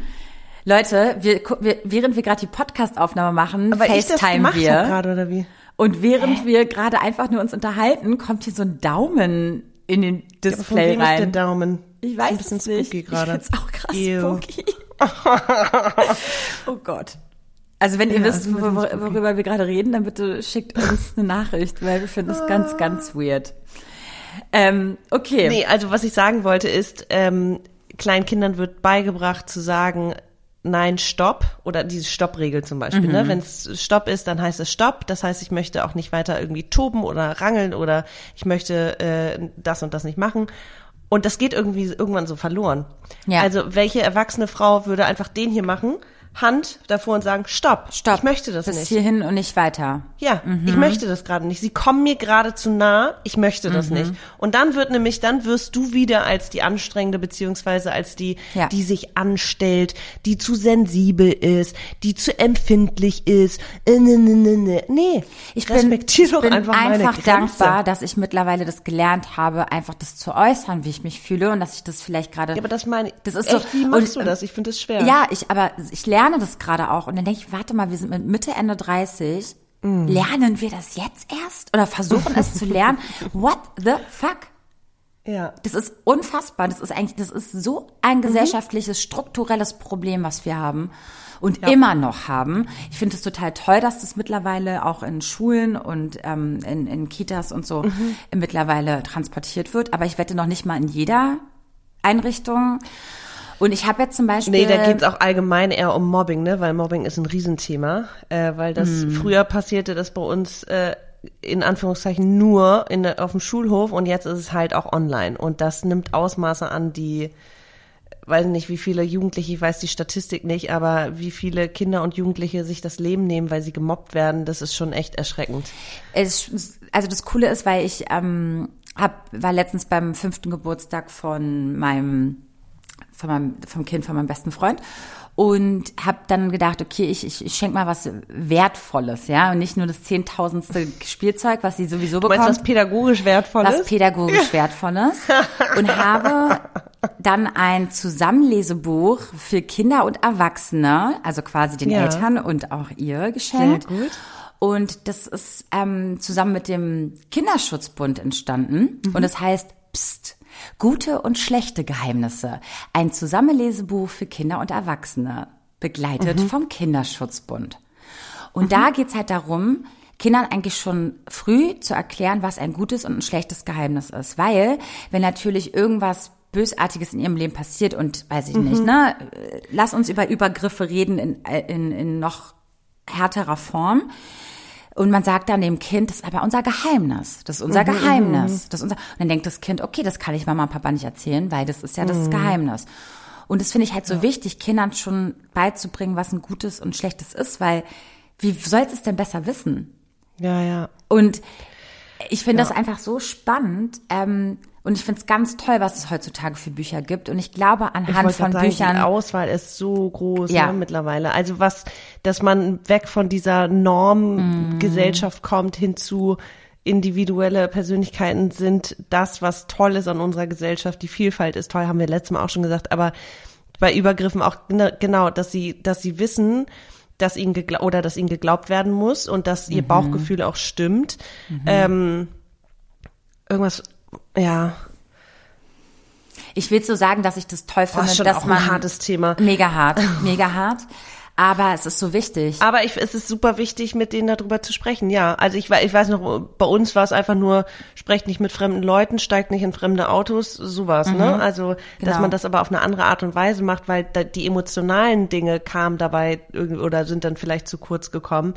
Leute, wir, wir, während wir gerade die Podcast-Aufnahme machen, Aber FaceTime ich wir. Grad, oder wie? Und während Hä? wir gerade einfach nur uns unterhalten, kommt hier so ein Daumen in den Display ja, rein. Ist der Daumen? Ich weiß es nicht. spooky gerade. Ich auch krass Ew. spooky. oh Gott. Also wenn ihr ja, wisst, wor worüber wir gerade reden, dann bitte schickt uns eine Nachricht, weil wir finden es ganz, ganz weird. Ähm, okay. Nee, also was ich sagen wollte ist, ähm, kleinen Kindern wird beigebracht zu sagen, nein, stopp oder diese Stoppregel zum Beispiel. Ne? Mhm. Ne? Wenn es Stopp ist, dann heißt es Stopp. Das heißt, ich möchte auch nicht weiter irgendwie toben oder rangeln oder ich möchte äh, das und das nicht machen. Und das geht irgendwie irgendwann so verloren. Ja. Also welche erwachsene Frau würde einfach den hier machen, Hand davor und sagen, stopp, stopp, ich möchte das Bis nicht. hierhin und nicht weiter. Ja, mhm. ich möchte das gerade nicht. Sie kommen mir gerade zu nah, ich möchte das mhm. nicht. Und dann wird nämlich, dann wirst du wieder als die anstrengende, beziehungsweise als die, ja. die sich anstellt, die zu sensibel ist, die zu empfindlich ist. Äh, ne, ne, ne, ne. Nee, ich respektiere doch einfach, einfach meine dankbar, dass ich mittlerweile das gelernt habe, einfach das zu äußern, wie ich mich fühle und dass ich das vielleicht gerade. Ja, aber das meine ich. Das ist echt, so. Wie machst und, du das? Ich finde das schwer. Ja, ich, aber ich lerne lerne das gerade auch und dann denke ich, warte mal, wir sind mit Mitte, Ende 30. Mm. Lernen wir das jetzt erst oder versuchen es zu lernen? What the fuck? Ja. Das ist unfassbar. Das ist eigentlich, das ist so ein mhm. gesellschaftliches, strukturelles Problem, was wir haben und ja. immer noch haben. Ich finde es total toll, dass das mittlerweile auch in Schulen und ähm, in, in Kitas und so mhm. mittlerweile transportiert wird. Aber ich wette noch nicht mal in jeder Einrichtung. Und ich habe jetzt zum Beispiel. Nee, da geht es auch allgemein eher um Mobbing, ne? Weil Mobbing ist ein Riesenthema. Äh, weil das mm. früher passierte das bei uns äh, in Anführungszeichen nur in, auf dem Schulhof und jetzt ist es halt auch online. Und das nimmt Ausmaße an, die weiß nicht, wie viele Jugendliche, ich weiß die Statistik nicht, aber wie viele Kinder und Jugendliche sich das Leben nehmen, weil sie gemobbt werden, das ist schon echt erschreckend. Es, also das Coole ist, weil ich ähm, hab, war letztens beim fünften Geburtstag von meinem von meinem, vom Kind von meinem besten Freund und habe dann gedacht, okay, ich, ich, ich schenke mal was Wertvolles, ja, und nicht nur das zehntausendste Spielzeug, was sie sowieso bekommt. Du meinst was pädagogisch Wertvolles? Was pädagogisch Wertvolles und habe dann ein Zusammenlesebuch für Kinder und Erwachsene, also quasi den ja. Eltern und auch ihr geschenkt. Sehr gut. Und das ist ähm, zusammen mit dem Kinderschutzbund entstanden mhm. und es das heißt Psst, Gute und schlechte Geheimnisse. Ein Zusammenlesebuch für Kinder und Erwachsene, begleitet mhm. vom Kinderschutzbund. Und mhm. da geht's halt darum, Kindern eigentlich schon früh zu erklären, was ein gutes und ein schlechtes Geheimnis ist. Weil, wenn natürlich irgendwas Bösartiges in ihrem Leben passiert und weiß ich mhm. nicht, ne, lass uns über Übergriffe reden in, in, in noch härterer Form und man sagt dann dem Kind, das ist aber unser Geheimnis. Das ist unser mhm, Geheimnis. Mhm. Das ist unser, und dann denkt das Kind, okay, das kann ich Mama und Papa nicht erzählen, weil das ist ja das mhm. Geheimnis. Und das finde ich halt so ja. wichtig, Kindern schon beizubringen, was ein gutes und schlechtes ist, weil wie soll es denn besser wissen? Ja, ja. Und ich finde ja. das einfach so spannend. Ähm, und ich finde es ganz toll, was es heutzutage für Bücher gibt. Und ich glaube, anhand ich von sagen, Büchern. Die Auswahl ist so groß ja. ne, mittlerweile. Also was, dass man weg von dieser Normgesellschaft mm. kommt hin zu individuelle Persönlichkeiten sind das, was toll ist an unserer Gesellschaft. Die Vielfalt ist toll, haben wir letztes Mal auch schon gesagt. Aber bei Übergriffen auch genau, dass sie, dass sie wissen, dass ihnen oder dass ihnen geglaubt werden muss und dass ihr mhm. Bauchgefühl auch stimmt. Mhm. Ähm, irgendwas ja. Ich will so sagen, dass ich das toll finde, oh, schon dass auch man ein hartes Thema. Mega hart, mega hart. Aber es ist so wichtig. Aber ich, es ist super wichtig, mit denen darüber zu sprechen. Ja, also ich, ich weiß noch, bei uns war es einfach nur, sprecht nicht mit fremden Leuten, steigt nicht in fremde Autos, sowas. Ne? Mhm, ne? Also, genau. dass man das aber auf eine andere Art und Weise macht, weil da, die emotionalen Dinge kamen dabei oder sind dann vielleicht zu kurz gekommen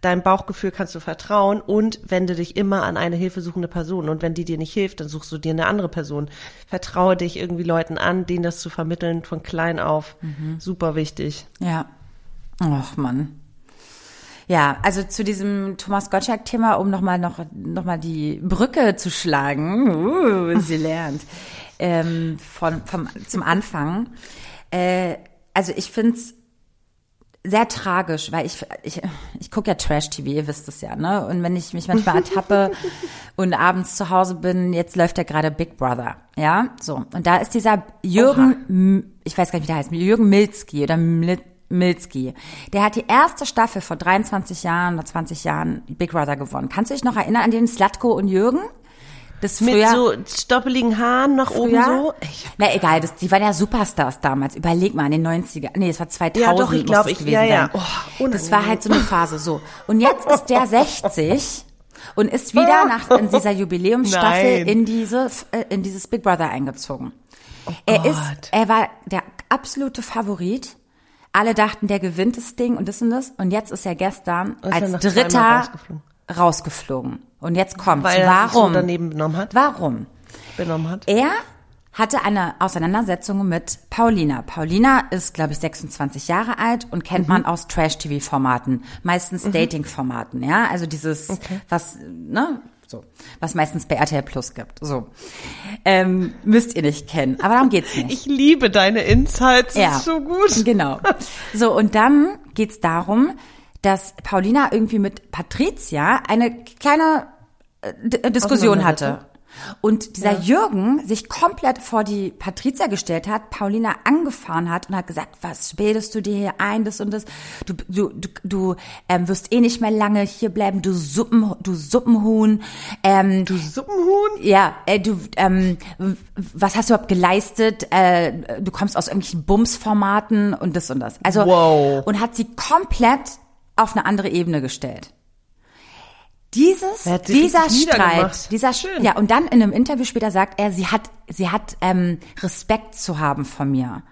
deinem Bauchgefühl kannst du vertrauen und wende dich immer an eine hilfesuchende Person. Und wenn die dir nicht hilft, dann suchst du dir eine andere Person. Vertraue dich irgendwie Leuten an, denen das zu vermitteln von klein auf. Mhm. Super wichtig. Ja. Ach Mann. Ja, also zu diesem Thomas Gottschalk-Thema, um nochmal noch, noch mal die Brücke zu schlagen, uh, sie lernt, ähm, von, vom, zum Anfang. Äh, also ich finde es sehr tragisch, weil ich, ich, ich gucke ja Trash-TV, ihr wisst es ja, ne? Und wenn ich mich manchmal ertappe und abends zu Hause bin, jetzt läuft ja gerade Big Brother, ja? So. Und da ist dieser Jürgen, Oha. ich weiß gar nicht, wie der heißt, Jürgen Milzki oder Milzki. Der hat die erste Staffel vor 23 Jahren oder 20 Jahren Big Brother gewonnen. Kannst du dich noch erinnern an den Slatko und Jürgen? Das Mit so stoppeligen Haaren nach früher, oben so? Ich, Na egal, das, die waren ja Superstars damals. Überleg mal, in den 90er. Nee, es war 2000 ja, doch, ich glaube, ich, ja, ja. Oh, das war halt so eine Phase, so. Und jetzt ist der 60 und ist wieder nach in dieser Jubiläumsstaffel in diese, äh, in dieses Big Brother eingezogen. Oh er ist, er war der absolute Favorit. Alle dachten, der gewinnt das Ding und das und das. Und jetzt ist er gestern ist als er Dritter rausgeflogen. Und jetzt kommt, Weil warum? So daneben benommen hat. Warum? Benommen hat. Er hatte eine Auseinandersetzung mit Paulina. Paulina ist, glaube ich, 26 Jahre alt und kennt mhm. man aus Trash-TV-Formaten, meistens mhm. Dating-Formaten, ja, also dieses, okay. was, ne, so, was meistens bei RTL Plus gibt. So. Ähm, müsst ihr nicht kennen. Aber darum geht's nicht. Ich liebe deine Insights. Ja. ist so gut. Genau. So, und dann geht's darum, dass Paulina irgendwie mit Patricia eine kleine äh, D Diskussion hatte. Und dieser ja. Jürgen sich komplett vor die Patricia gestellt hat, Paulina angefahren hat und hat gesagt, was bildest du dir hier ein, das und das, du, du, du, du ähm, wirst eh nicht mehr lange hier bleiben, du Suppen, du Suppenhuhn. Ähm, du Suppenhuhn? Ja, äh, du, ähm, was hast du überhaupt geleistet? Äh, du kommst aus irgendwelchen Bumsformaten und das und das. Also, wow. und hat sie komplett auf eine andere Ebene gestellt. Dieses, dieser Streit, dieser, Schön. ja, und dann in einem Interview später sagt er, sie hat, sie hat ähm, Respekt zu haben von mir.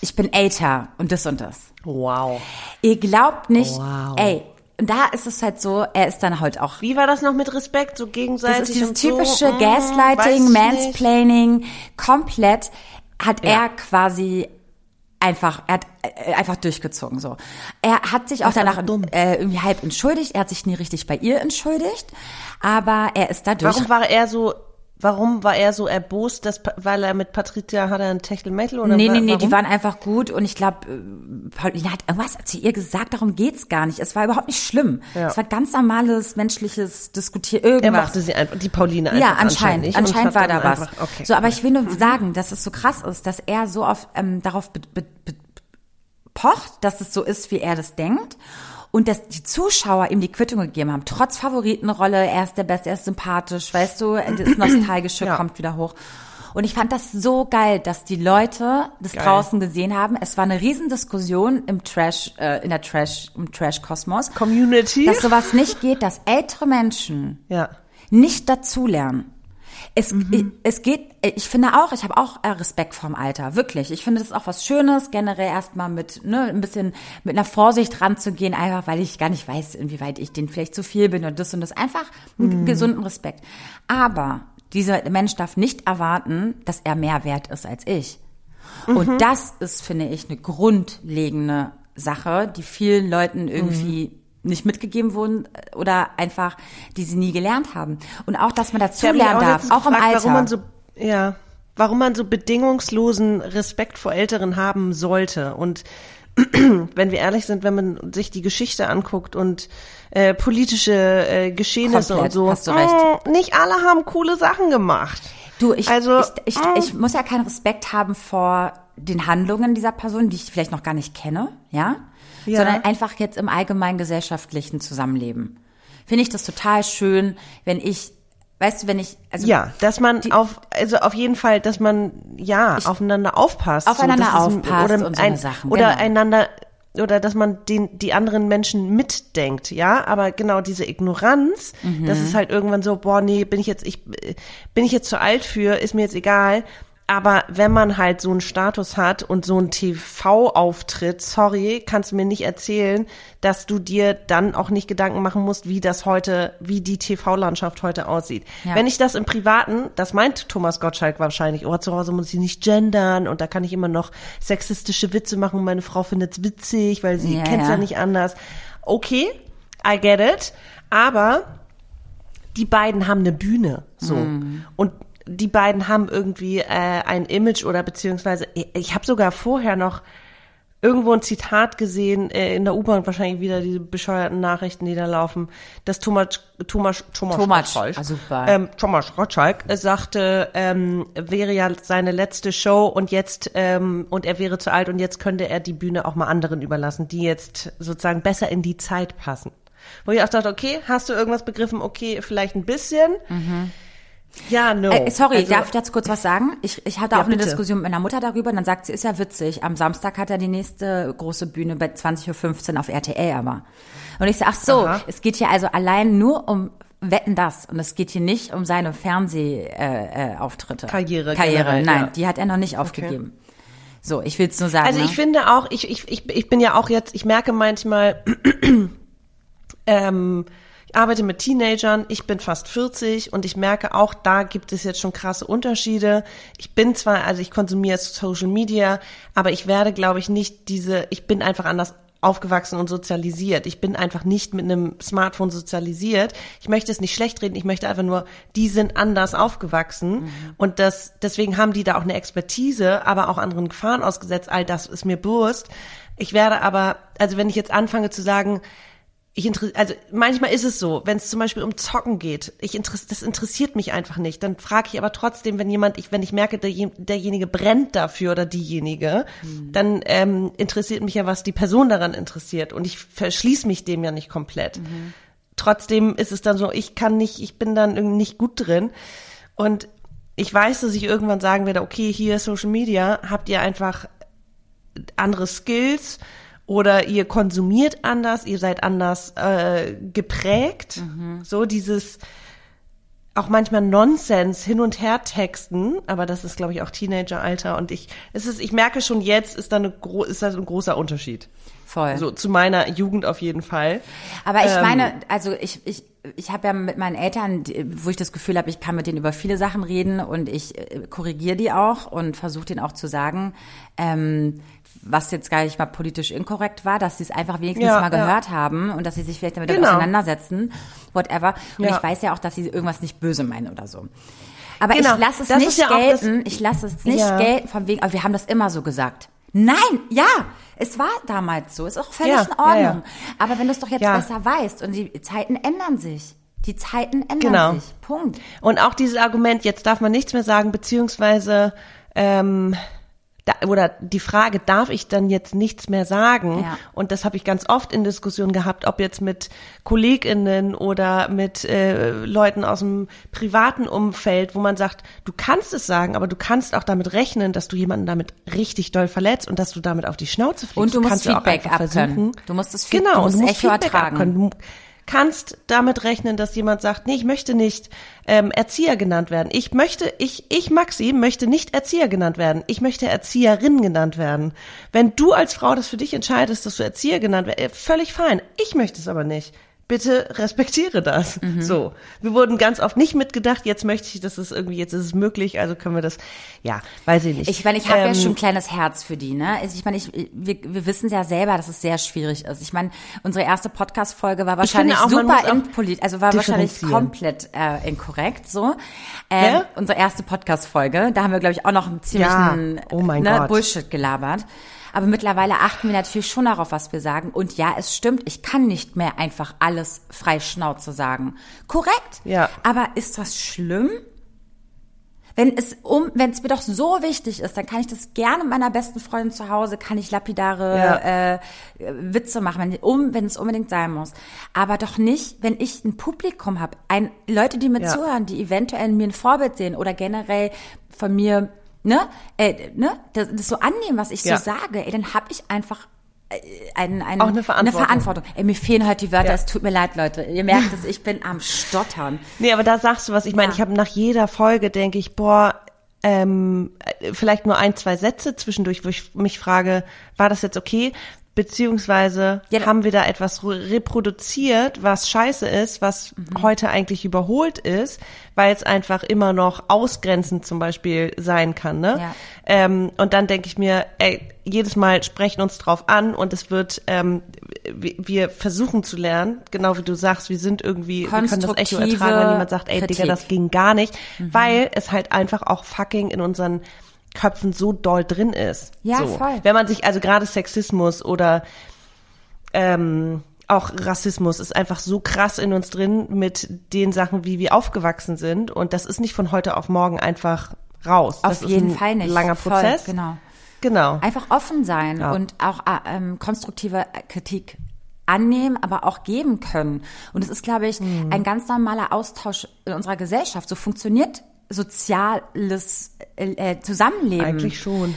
Ich bin älter und das und das. Wow. Ihr glaubt nicht, wow. ey, und da ist es halt so, er ist dann halt auch. Wie war das noch mit Respekt, so gegenseitig? Das ist dieses typische so, Gaslighting, Mansplaining, komplett hat ja. er quasi einfach, er hat äh, einfach durchgezogen so. Er hat sich auch danach äh, irgendwie halb entschuldigt, er hat sich nie richtig bei ihr entschuldigt, aber er ist dadurch. Warum war er so Warum war er so erbost, dass, weil er mit Patricia hat er ein Techtelmechtel oder Nee, nee, nee, die waren einfach gut und ich glaube, äh, Paulina hat irgendwas zu ihr gesagt, darum geht's gar nicht. Es war überhaupt nicht schlimm. Ja. Es war ganz normales menschliches Diskutieren, irgendwas. Er machte sie einfach, die Pauline einfach Ja, anscheinend, anscheinend, anscheinend war da was. Einfach, okay. So, aber ich will nur mhm. sagen, dass es so krass ist, dass er so auf, ähm, darauf be, be, be, pocht, dass es so ist, wie er das denkt und dass die Zuschauer ihm die Quittung gegeben haben, trotz Favoritenrolle, er ist der Beste, er ist sympathisch, weißt du, das Nostalgische ja. kommt wieder hoch. Und ich fand das so geil, dass die Leute das geil. draußen gesehen haben. Es war eine Riesendiskussion im Trash, äh, in der Trash, im Trash-Kosmos. Community. Dass sowas nicht geht, dass ältere Menschen ja. nicht dazulernen. Es, mhm. es geht, ich finde auch, ich habe auch äh, Respekt vorm Alter, wirklich. Ich finde das ist auch was Schönes, generell erstmal mit, ne, ein bisschen mit einer Vorsicht ranzugehen, einfach weil ich gar nicht weiß, inwieweit ich denen vielleicht zu viel bin und das und das. Einfach einen mhm. gesunden Respekt. Aber dieser Mensch darf nicht erwarten, dass er mehr wert ist als ich. Mhm. Und das ist, finde ich, eine grundlegende Sache, die vielen Leuten irgendwie mhm nicht mitgegeben wurden äh, oder einfach, die sie nie gelernt haben. Und auch, dass man dazu lernen darf, auch gefragt, im Alter. Warum man so, ja, warum man so bedingungslosen Respekt vor Älteren haben sollte. Und wenn wir ehrlich sind, wenn man sich die Geschichte anguckt und äh, politische äh, Geschehnisse Komplett, und so, mh, mm, nicht alle haben coole Sachen gemacht. Du, ich, also, ich, ich, mm. ich muss ja keinen Respekt haben vor den Handlungen dieser Person, die ich vielleicht noch gar nicht kenne, ja ja. sondern einfach jetzt im allgemeinen gesellschaftlichen Zusammenleben. Finde ich das total schön, wenn ich Weißt du, wenn ich also ja, dass man die, auf also auf jeden Fall, dass man ja ich, aufeinander aufpasst, aufeinander so, aufpasst oder und so ein, Sachen, oder genau. einander oder dass man den die anderen Menschen mitdenkt, ja, aber genau diese Ignoranz, mhm. das ist halt irgendwann so, boah, nee, bin ich jetzt ich bin ich jetzt zu alt für, ist mir jetzt egal, aber wenn man halt so einen Status hat und so einen TV-Auftritt, sorry, kannst du mir nicht erzählen, dass du dir dann auch nicht Gedanken machen musst, wie das heute, wie die TV-Landschaft heute aussieht. Ja. Wenn ich das im Privaten, das meint Thomas Gottschalk wahrscheinlich, oh, zu Hause muss ich nicht gendern und da kann ich immer noch sexistische Witze machen und meine Frau findet's witzig, weil sie ja, kennt's ja. ja nicht anders. Okay, I get it, aber die beiden haben eine Bühne, so. Mm. Und die beiden haben irgendwie äh, ein Image oder beziehungsweise ich, habe sogar vorher noch irgendwo ein Zitat gesehen äh, in der U-Bahn wahrscheinlich wieder diese bescheuerten Nachrichten, die da laufen, dass Thomas Thomas Thomas, Thomas Gottschalk, also ähm, Thomas Gottschalk äh, sagte, ähm, wäre ja seine letzte Show und jetzt ähm, und er wäre zu alt und jetzt könnte er die Bühne auch mal anderen überlassen, die jetzt sozusagen besser in die Zeit passen. Wo ich auch dachte, okay, hast du irgendwas begriffen? Okay, vielleicht ein bisschen. Mhm. Ja, no. Äh, sorry, also, darf ich dazu kurz was sagen? Ich, ich hatte ja, auch eine bitte. Diskussion mit meiner Mutter darüber und dann sagt sie, ist ja witzig. Am Samstag hat er die nächste große Bühne bei 20.15 Uhr auf RTL aber. Und ich sage, ach so, Aha. es geht hier also allein nur um Wetten das und es geht hier nicht um seine Fernsehauftritte. Äh, äh, Karriere. Karriere, nein, ja. die hat er noch nicht aufgegeben. Okay. So, ich will es nur sagen. Also ich ne? finde auch, ich, ich, ich, ich bin ja auch jetzt, ich merke manchmal, ähm, arbeite mit Teenagern, ich bin fast 40 und ich merke auch, da gibt es jetzt schon krasse Unterschiede. Ich bin zwar, also ich konsumiere Social Media, aber ich werde, glaube ich, nicht diese, ich bin einfach anders aufgewachsen und sozialisiert. Ich bin einfach nicht mit einem Smartphone sozialisiert. Ich möchte es nicht schlecht reden, ich möchte einfach nur, die sind anders aufgewachsen mhm. und das, deswegen haben die da auch eine Expertise, aber auch anderen Gefahren ausgesetzt. All das ist mir bewusst. Ich werde aber, also wenn ich jetzt anfange zu sagen, ich also manchmal ist es so, wenn es zum Beispiel um Zocken geht, ich interess das interessiert mich einfach nicht. Dann frage ich aber trotzdem, wenn jemand, ich, wenn ich merke, der, derjenige brennt dafür oder diejenige, mhm. dann ähm, interessiert mich ja, was die Person daran interessiert. Und ich verschließe mich dem ja nicht komplett. Mhm. Trotzdem ist es dann so, ich kann nicht, ich bin dann irgendwie nicht gut drin. Und ich weiß, dass ich irgendwann sagen werde, okay, hier Social Media, habt ihr einfach andere Skills, oder ihr konsumiert anders, ihr seid anders äh, geprägt. Mhm. So dieses auch manchmal Nonsens hin und her texten, aber das ist glaube ich auch Teenageralter und ich es ist ich merke schon jetzt ist da eine ist da ein großer Unterschied. Voll. So zu meiner Jugend auf jeden Fall. Aber ich ähm, meine, also ich ich ich habe ja mit meinen Eltern, wo ich das Gefühl habe, ich kann mit denen über viele Sachen reden und ich äh, korrigiere die auch und versuche denen auch zu sagen, ähm, was jetzt gar nicht mal politisch inkorrekt war, dass sie es einfach wenigstens ja, mal gehört ja. haben und dass sie sich vielleicht damit genau. auseinandersetzen, whatever. Und ja. ich weiß ja auch, dass sie irgendwas nicht böse meinen oder so. Aber genau. ich lasse es das nicht gelten, ich lasse es nicht gelten von wegen, aber wir haben das immer so gesagt. Nein, ja, es war damals so, ist auch völlig in Ordnung. Aber wenn du es doch jetzt besser weißt und die Zeiten ändern sich. Die Zeiten ändern genau. sich. Punkt. Und auch dieses Argument, jetzt darf man nichts mehr sagen, beziehungsweise ähm, da, oder die Frage, darf ich dann jetzt nichts mehr sagen? Ja. Und das habe ich ganz oft in Diskussionen gehabt, ob jetzt mit KollegInnen oder mit äh, Leuten aus dem privaten Umfeld, wo man sagt, du kannst es sagen, aber du kannst auch damit rechnen, dass du jemanden damit richtig doll verletzt und dass du damit auf die Schnauze fliegst. Und du, du musst Feedback abkönnen. Du musst das Feedback, genau, du musst Echo Feedback ertragen. Abkönnen kannst damit rechnen, dass jemand sagt, nee, ich möchte nicht ähm, Erzieher genannt werden. Ich möchte, ich, ich Maxi möchte nicht Erzieher genannt werden. Ich möchte Erzieherin genannt werden. Wenn du als Frau das für dich entscheidest, dass du Erzieher genannt wirst, äh, völlig fein. Ich möchte es aber nicht bitte respektiere das. Mhm. So. Wir wurden ganz oft nicht mitgedacht, jetzt möchte ich, dass es irgendwie, jetzt ist es möglich, also können wir das, ja, weiß ich nicht. Ich meine, ich habe ähm, ja schon ein kleines Herz für die, ne? Ich meine, ich, wir, wir wissen ja selber, dass es sehr schwierig ist. Ich meine, unsere erste Podcast-Folge war wahrscheinlich auch, super impolit, also war wahrscheinlich komplett äh, inkorrekt, so. Ähm, ja? Unsere erste Podcast-Folge, da haben wir, glaube ich, auch noch einen ziemlichen ja. oh ne. Bullshit gelabert. Aber mittlerweile achten wir natürlich schon darauf, was wir sagen. Und ja, es stimmt, ich kann nicht mehr einfach alles frei Schnauze sagen. Korrekt. Ja. Aber ist das schlimm? Wenn es um, wenn es mir doch so wichtig ist, dann kann ich das gerne mit meiner besten Freundin zu Hause, kann ich lapidare ja. äh, Witze machen, wenn, um, wenn es unbedingt sein muss. Aber doch nicht, wenn ich ein Publikum habe, ein Leute, die mir ja. zuhören, die eventuell mir ein Vorbild sehen oder generell von mir ne, äh, ne, das, das so annehmen, was ich ja. so sage, ey, dann habe ich einfach äh, ein, ein, auch eine Verantwortung. Eine Verantwortung. Ey, mir fehlen heute die Wörter, ja. es tut mir leid, Leute. Ihr merkt es, ich bin am Stottern. Nee, aber da sagst du was. Ich meine, ja. ich habe nach jeder Folge, denke ich, boah, ähm, vielleicht nur ein, zwei Sätze zwischendurch, wo ich mich frage, war das jetzt okay? Beziehungsweise ja, haben wir da etwas reproduziert, was scheiße ist, was mhm. heute eigentlich überholt ist, weil es einfach immer noch ausgrenzend zum Beispiel sein kann. Ne? Ja. Ähm, und dann denke ich mir, ey, jedes Mal sprechen uns drauf an und es wird, ähm, wir versuchen zu lernen, genau wie du sagst, wir sind irgendwie, wir können das Echo ertragen, wenn jemand sagt, ey Kritik. Digga, das ging gar nicht, mhm. weil es halt einfach auch fucking in unseren Köpfen so doll drin ist. Ja, so. voll. Wenn man sich, also gerade Sexismus oder ähm, auch Rassismus ist einfach so krass in uns drin mit den Sachen, wie wir aufgewachsen sind. Und das ist nicht von heute auf morgen einfach raus. Auf das jeden Fall nicht. Langer Prozess. Voll, genau. Genau. Einfach offen sein ja. und auch äh, ähm, konstruktive Kritik annehmen, aber auch geben können. Und es ist, glaube ich, mhm. ein ganz normaler Austausch in unserer Gesellschaft. So funktioniert soziales äh, äh, Zusammenleben. Eigentlich schon.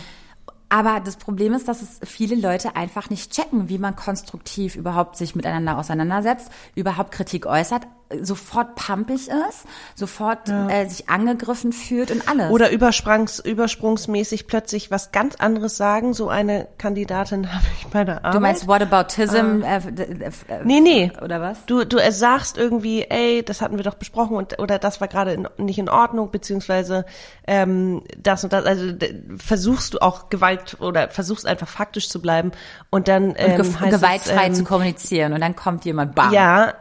Aber das Problem ist, dass es viele Leute einfach nicht checken, wie man konstruktiv überhaupt sich miteinander auseinandersetzt, überhaupt Kritik äußert, sofort pampig ist, sofort ja. äh, sich angegriffen fühlt und alles. Oder übersprungs, übersprungsmäßig plötzlich was ganz anderes sagen. So eine Kandidatin habe ich bei der Arbeit. Du meinst Whataboutism? Ah. Äh, äh, äh, nee, nee. Oder was? Du, du sagst irgendwie, ey, das hatten wir doch besprochen und oder das war gerade nicht in Ordnung, beziehungsweise ähm, das und das. Also versuchst du auch Gewalt oder versuchst einfach faktisch zu bleiben und dann ähm, und heißt gewaltfrei es, ähm, zu kommunizieren und dann kommt jemand bam. Ja,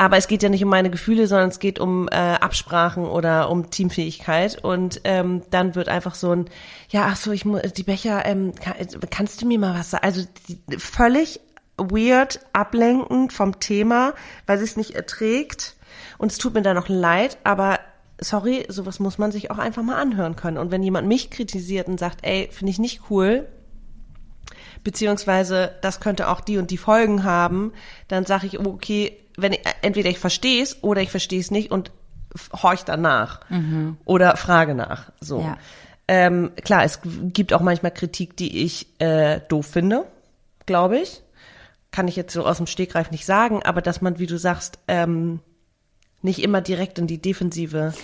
aber es geht ja nicht um meine Gefühle, sondern es geht um äh, Absprachen oder um Teamfähigkeit. Und ähm, dann wird einfach so ein, ja, ach so, ich muss, die Becher, ähm, kann, kannst du mir mal was sagen? Also die, völlig weird, ablenkend vom Thema, weil sie es nicht erträgt. Und es tut mir da noch leid, aber sorry, sowas muss man sich auch einfach mal anhören können. Und wenn jemand mich kritisiert und sagt, ey, finde ich nicht cool, beziehungsweise das könnte auch die und die Folgen haben, dann sage ich, okay, wenn ich, entweder ich verstehe es oder ich verstehe es nicht und horch danach mhm. oder frage nach. So. Ja. Ähm, klar, es gibt auch manchmal Kritik, die ich äh, doof finde, glaube ich. Kann ich jetzt so aus dem Stegreif nicht sagen, aber dass man, wie du sagst, ähm, nicht immer direkt in die Defensive.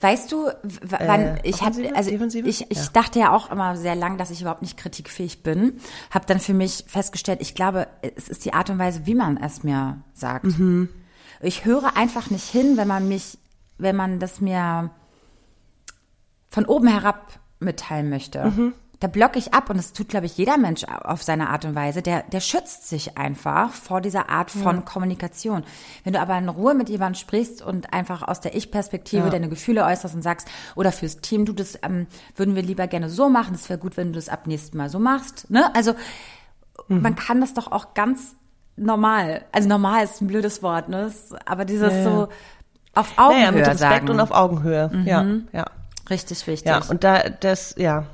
Weißt du, wann äh, ich hatte, also Defensive? ich, ich ja. dachte ja auch immer sehr lang, dass ich überhaupt nicht kritikfähig bin. Habe dann für mich festgestellt, ich glaube, es ist die Art und Weise, wie man es mir sagt. Mhm. Ich höre einfach nicht hin, wenn man mich, wenn man das mir von oben herab mitteilen möchte. Mhm da blocke ich ab und das tut, glaube ich, jeder Mensch auf seine Art und Weise. Der, der schützt sich einfach vor dieser Art von ja. Kommunikation. Wenn du aber in Ruhe mit jemandem sprichst und einfach aus der Ich-Perspektive ja. deine Gefühle äußerst und sagst, oder fürs Team, du, das ähm, würden wir lieber gerne so machen, es wäre gut, wenn du das ab nächsten Mal so machst. Ne? Also mhm. man kann das doch auch ganz normal, also normal ist ein blödes Wort, ne? aber dieses ja, so auf Augenhöhe naja, mit Respekt sagen. und auf Augenhöhe. Mhm. Ja, ja. Richtig wichtig. Ja, und da, das, ja,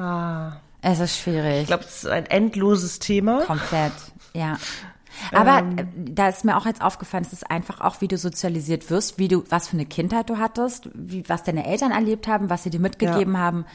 Ah. Es ist schwierig. Ich glaube, es ist ein endloses Thema. Komplett, ja. Aber ähm, äh, da ist mir auch jetzt aufgefallen, es ist einfach auch, wie du sozialisiert wirst, wie du, was für eine Kindheit du hattest, wie, was deine Eltern erlebt haben, was sie dir mitgegeben ja. haben.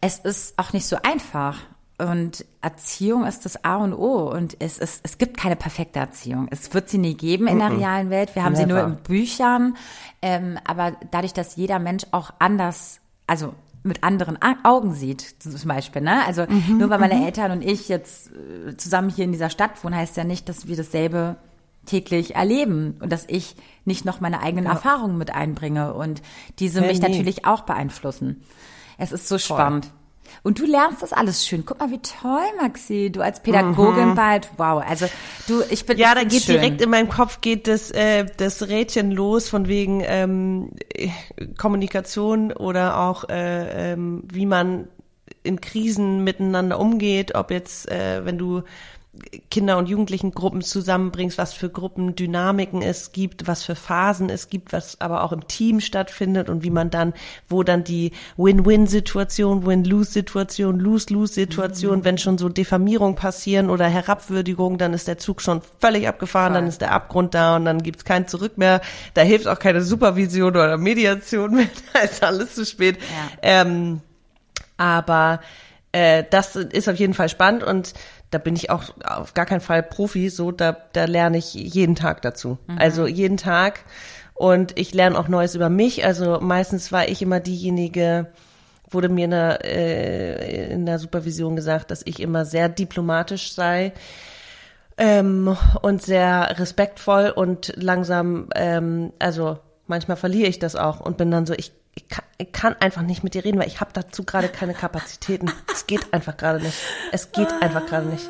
Es ist auch nicht so einfach. Und Erziehung ist das A und O. Und es, ist, es gibt keine perfekte Erziehung. Es wird sie nie geben in der realen Welt. Wir haben Never. sie nur in Büchern. Ähm, aber dadurch, dass jeder Mensch auch anders, also mit anderen Augen sieht, zum Beispiel. Ne? Also mhm, nur weil meine mhm. Eltern und ich jetzt äh, zusammen hier in dieser Stadt wohnen, heißt ja nicht, dass wir dasselbe täglich erleben und dass ich nicht noch meine eigenen ja. Erfahrungen mit einbringe und diese ja, mich nee. natürlich auch beeinflussen. Es ist so Voll. spannend. Und du lernst das alles schön. Guck mal, wie toll, Maxi. Du als Pädagogin mhm. bald. Wow. Also du, ich bin. Ja, da geht schön. direkt in meinem Kopf geht das, äh, das Rädchen los von wegen ähm, Kommunikation oder auch äh, ähm, wie man in Krisen miteinander umgeht. Ob jetzt, äh, wenn du Kinder- und Jugendlichen-Gruppen zusammenbringst, was für Gruppendynamiken es gibt, was für Phasen es gibt, was aber auch im Team stattfindet und wie man dann, wo dann die Win-Win-Situation, Win-Lose-Situation, Lose-Lose-Situation, mhm. wenn schon so Diffamierung passieren oder Herabwürdigung, dann ist der Zug schon völlig abgefahren, Voll. dann ist der Abgrund da und dann gibt's kein Zurück mehr. Da hilft auch keine Supervision oder Mediation mehr, da ist alles zu spät. Ja. Ähm, aber äh, das ist auf jeden Fall spannend und da bin ich auch auf gar keinen Fall Profi, so da, da lerne ich jeden Tag dazu. Mhm. Also jeden Tag. Und ich lerne auch Neues über mich. Also meistens war ich immer diejenige, wurde mir in der, äh, in der Supervision gesagt, dass ich immer sehr diplomatisch sei ähm, und sehr respektvoll und langsam, ähm, also manchmal verliere ich das auch und bin dann so, ich ich kann, ich kann einfach nicht mit dir reden, weil ich habe dazu gerade keine Kapazitäten. es geht einfach gerade nicht. Es geht einfach gerade nicht.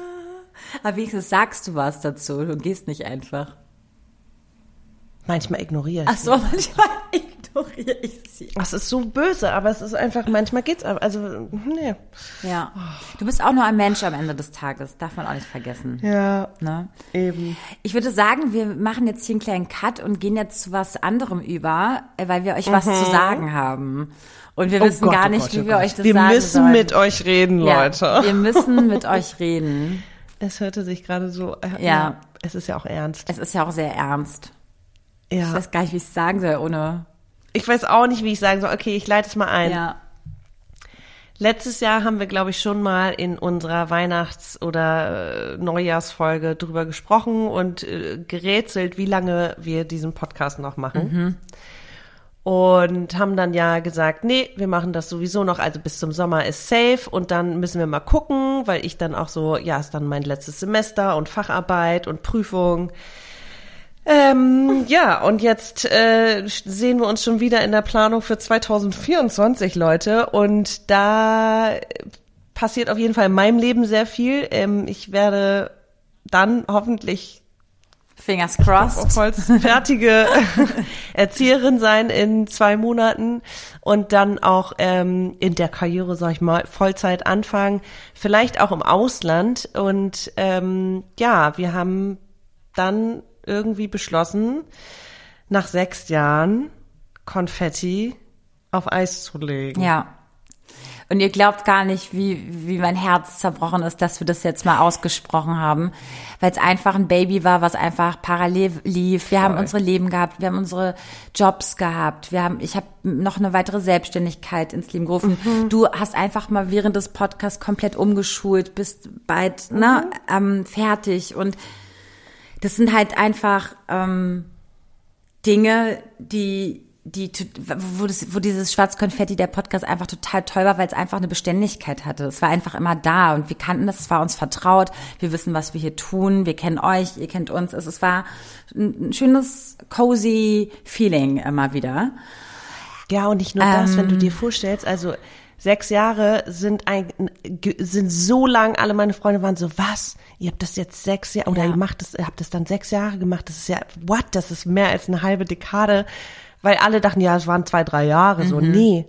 Aber wenigstens sagst du was dazu. Du gehst nicht einfach. Manchmal ignoriere ich. Ach so, manchmal ignoriere ich sie. Das ist so böse, aber es ist einfach, manchmal geht's, also, nee. Ja. Du bist auch nur ein Mensch am Ende des Tages, darf man auch nicht vergessen. Ja. Ne? Eben. Ich würde sagen, wir machen jetzt hier einen kleinen Cut und gehen jetzt zu was anderem über, äh, weil wir euch mhm. was zu sagen haben. Und wir oh wissen Gott, gar oh nicht, oh Gott, wie wir euch das wir sagen Wir müssen sollen. mit euch reden, Leute. Ja, wir müssen mit euch reden. Es hörte sich gerade so, äh, ja. ja. Es ist ja auch ernst. Es ist ja auch sehr ernst. Ja. Ich weiß gar nicht, wie ich es sagen soll, ohne. Ich weiß auch nicht, wie ich sagen soll. Okay, ich leite es mal ein. Ja. Letztes Jahr haben wir, glaube ich, schon mal in unserer Weihnachts- oder äh, Neujahrsfolge drüber gesprochen und äh, gerätselt, wie lange wir diesen Podcast noch machen. Mhm. Und haben dann ja gesagt, nee, wir machen das sowieso noch, also bis zum Sommer ist safe und dann müssen wir mal gucken, weil ich dann auch so, ja, ist dann mein letztes Semester und Facharbeit und Prüfung. Ähm, ja, und jetzt äh, sehen wir uns schon wieder in der Planung für 2024, Leute. Und da passiert auf jeden Fall in meinem Leben sehr viel. Ähm, ich werde dann hoffentlich Fingers crossed. fertige Erzieherin sein in zwei Monaten und dann auch ähm, in der Karriere, sag ich mal, Vollzeit anfangen, vielleicht auch im Ausland. Und ähm, ja, wir haben dann irgendwie beschlossen, nach sechs Jahren Konfetti auf Eis zu legen. Ja. Und ihr glaubt gar nicht, wie, wie mein Herz zerbrochen ist, dass wir das jetzt mal ausgesprochen haben, weil es einfach ein Baby war, was einfach parallel lief. Wir Voll. haben unsere Leben gehabt, wir haben unsere Jobs gehabt, wir haben, ich habe noch eine weitere Selbstständigkeit ins Leben gerufen. Mhm. Du hast einfach mal während des Podcasts komplett umgeschult, bist bald ne, mhm. ne, ähm, fertig und das sind halt einfach ähm, Dinge, die die, wo, das, wo dieses Schwarzkonfetti der Podcast einfach total toll war, weil es einfach eine Beständigkeit hatte. Es war einfach immer da und wir kannten das, es war uns vertraut, wir wissen, was wir hier tun, wir kennen euch, ihr kennt uns. Es, es war ein schönes, cozy Feeling immer wieder. Ja, und nicht nur ähm, das, wenn du dir vorstellst, also sechs Jahre sind ein, sind so lang, alle meine Freunde waren so, was? Ihr habt das jetzt sechs Jahre, oder ja. ihr macht das, ihr habt das dann sechs Jahre gemacht, das ist ja, what? Das ist mehr als eine halbe Dekade, weil alle dachten, ja, es waren zwei, drei Jahre, so, mhm. nee.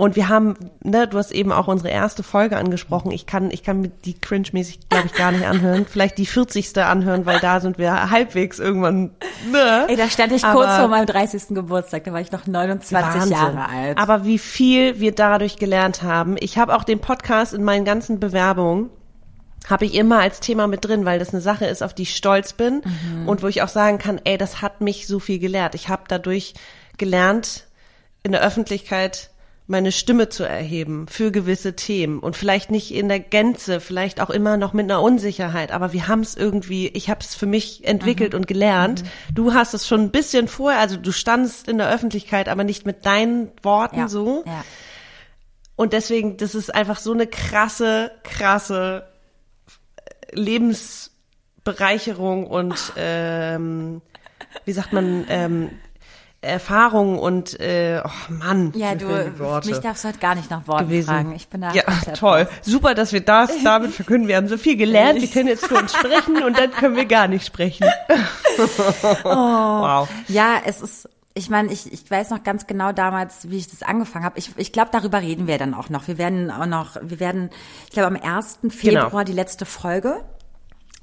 Und wir haben, ne, du hast eben auch unsere erste Folge angesprochen. Ich kann, ich kann die cringe-mäßig, glaube ich, gar nicht anhören. Vielleicht die 40. anhören, weil da sind wir halbwegs irgendwann, ne? Ey, da stand ich Aber kurz vor meinem 30. Geburtstag, da war ich noch 29 Wahnsinn. Jahre alt. Aber wie viel wir dadurch gelernt haben. Ich habe auch den Podcast in meinen ganzen Bewerbungen habe ich immer als Thema mit drin, weil das eine Sache ist, auf die ich stolz bin mhm. und wo ich auch sagen kann, ey, das hat mich so viel gelehrt. Ich habe dadurch gelernt, in der Öffentlichkeit meine Stimme zu erheben für gewisse Themen und vielleicht nicht in der Gänze, vielleicht auch immer noch mit einer Unsicherheit, aber wir haben es irgendwie, ich habe es für mich entwickelt mhm. und gelernt. Mhm. Du hast es schon ein bisschen vorher, also du standst in der Öffentlichkeit, aber nicht mit deinen Worten ja. so. Ja. Und deswegen, das ist einfach so eine krasse, krasse Lebensbereicherung und ähm, wie sagt man, ähm, Erfahrung und äh, oh Mann, ja, du mich darfst du halt gar nicht nach Worten gewesen. fragen. Ich bin da ja toll, super, dass wir das damit verkünden. Wir haben so viel gelernt, wir können jetzt für uns sprechen und dann können wir gar nicht sprechen. oh. Wow. Ja, es ist ich meine, ich, ich weiß noch ganz genau damals, wie ich das angefangen habe. Ich, ich glaube, darüber reden wir dann auch noch. Wir werden auch noch, wir werden, ich glaube, am 1. Genau. Februar genau. die letzte Folge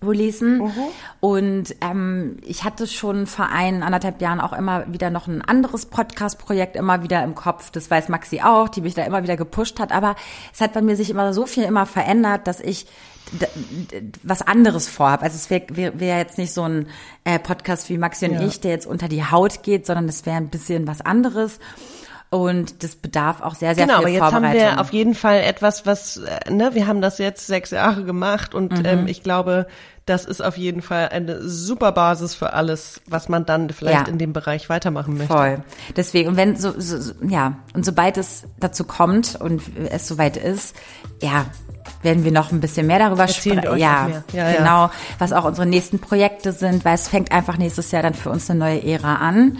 lesen. Mhm. Und ähm, ich hatte schon vor ein, anderthalb Jahren auch immer wieder noch ein anderes Podcast-Projekt immer wieder im Kopf. Das weiß Maxi auch, die mich da immer wieder gepusht hat. Aber es hat bei mir sich immer so viel immer verändert, dass ich was anderes vorhabe. Also es wäre wär, wär jetzt nicht so ein äh, Podcast wie Maxi und ja. ich, der jetzt unter die Haut geht, sondern es wäre ein bisschen was anderes. Und das bedarf auch sehr, sehr genau, viel Genau, aber jetzt haben wir auf jeden Fall etwas, was, äh, ne, wir haben das jetzt sechs Jahre gemacht und mhm. ähm, ich glaube, das ist auf jeden Fall eine super Basis für alles, was man dann vielleicht ja. in dem Bereich weitermachen möchte. Voll. Deswegen, und wenn so, so, so, ja, und sobald es dazu kommt und es soweit ist, ja, werden wir noch ein bisschen mehr darüber sprechen. Ja, ja, genau, ja. was auch unsere nächsten Projekte sind, weil es fängt einfach nächstes Jahr dann für uns eine neue Ära an.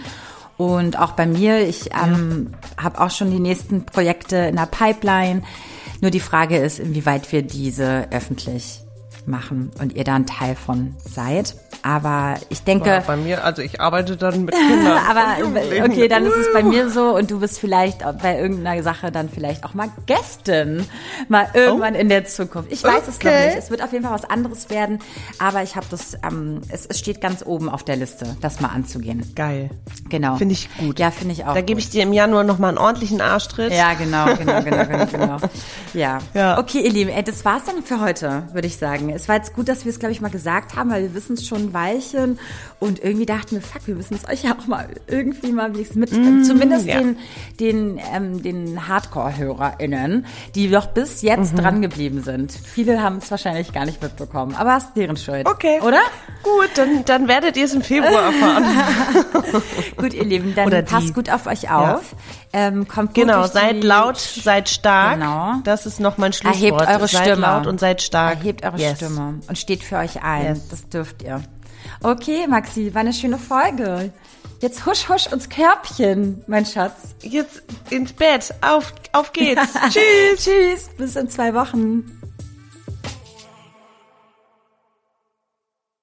Und auch bei mir, ich ähm, ja. habe auch schon die nächsten Projekte in der Pipeline. Nur die Frage ist, inwieweit wir diese öffentlich machen und ihr da ein Teil von seid. Aber ich denke. Ja, bei mir, also ich arbeite dann mit Kindern. aber okay, dann ist es bei mir so und du bist vielleicht bei irgendeiner Sache dann vielleicht auch mal Gästin. Mal irgendwann oh. in der Zukunft. Ich weiß okay. es noch nicht. Es wird auf jeden Fall was anderes werden. Aber ich habe das, ähm, es, es steht ganz oben auf der Liste, das mal anzugehen. Geil. Genau. Finde ich gut. Ja, finde ich auch. Da gebe ich dir im Januar nochmal einen ordentlichen Arschtritt. Ja, genau, genau, genau, genau, genau. Ja. ja. Okay, ihr Lieben, ey, das war's dann für heute, würde ich sagen Es war jetzt gut, dass wir es, glaube ich, mal gesagt haben, weil wir wissen es schon ein Weilchen. Und irgendwie dachten wir, fuck, wir müssen es euch ja auch mal irgendwie mal mit, mm, zumindest ja. den, den, ähm, den Hardcore-HörerInnen, die doch bis jetzt mhm. dran geblieben sind. Viele haben es wahrscheinlich gar nicht mitbekommen, aber es ist deren Schuld. Okay. Oder? Gut, dann, dann werdet ihr es im Februar erfahren. gut, ihr Lieben, dann Oder passt gut auf euch auf. Ja. Ähm, kommt genau, seid laut, seid stark. Genau. Das ist noch mein Schlusswort. Erhebt eure seid Stimme. laut und seid stark. Erhebt eure yes. Stimme und steht für euch ein. Yes. Das dürft ihr. Okay, Maxi, war eine schöne Folge. Jetzt husch husch ins Körbchen, mein Schatz. Jetzt ins Bett. Auf, auf geht's. Tschüss. Tschüss. Bis in zwei Wochen.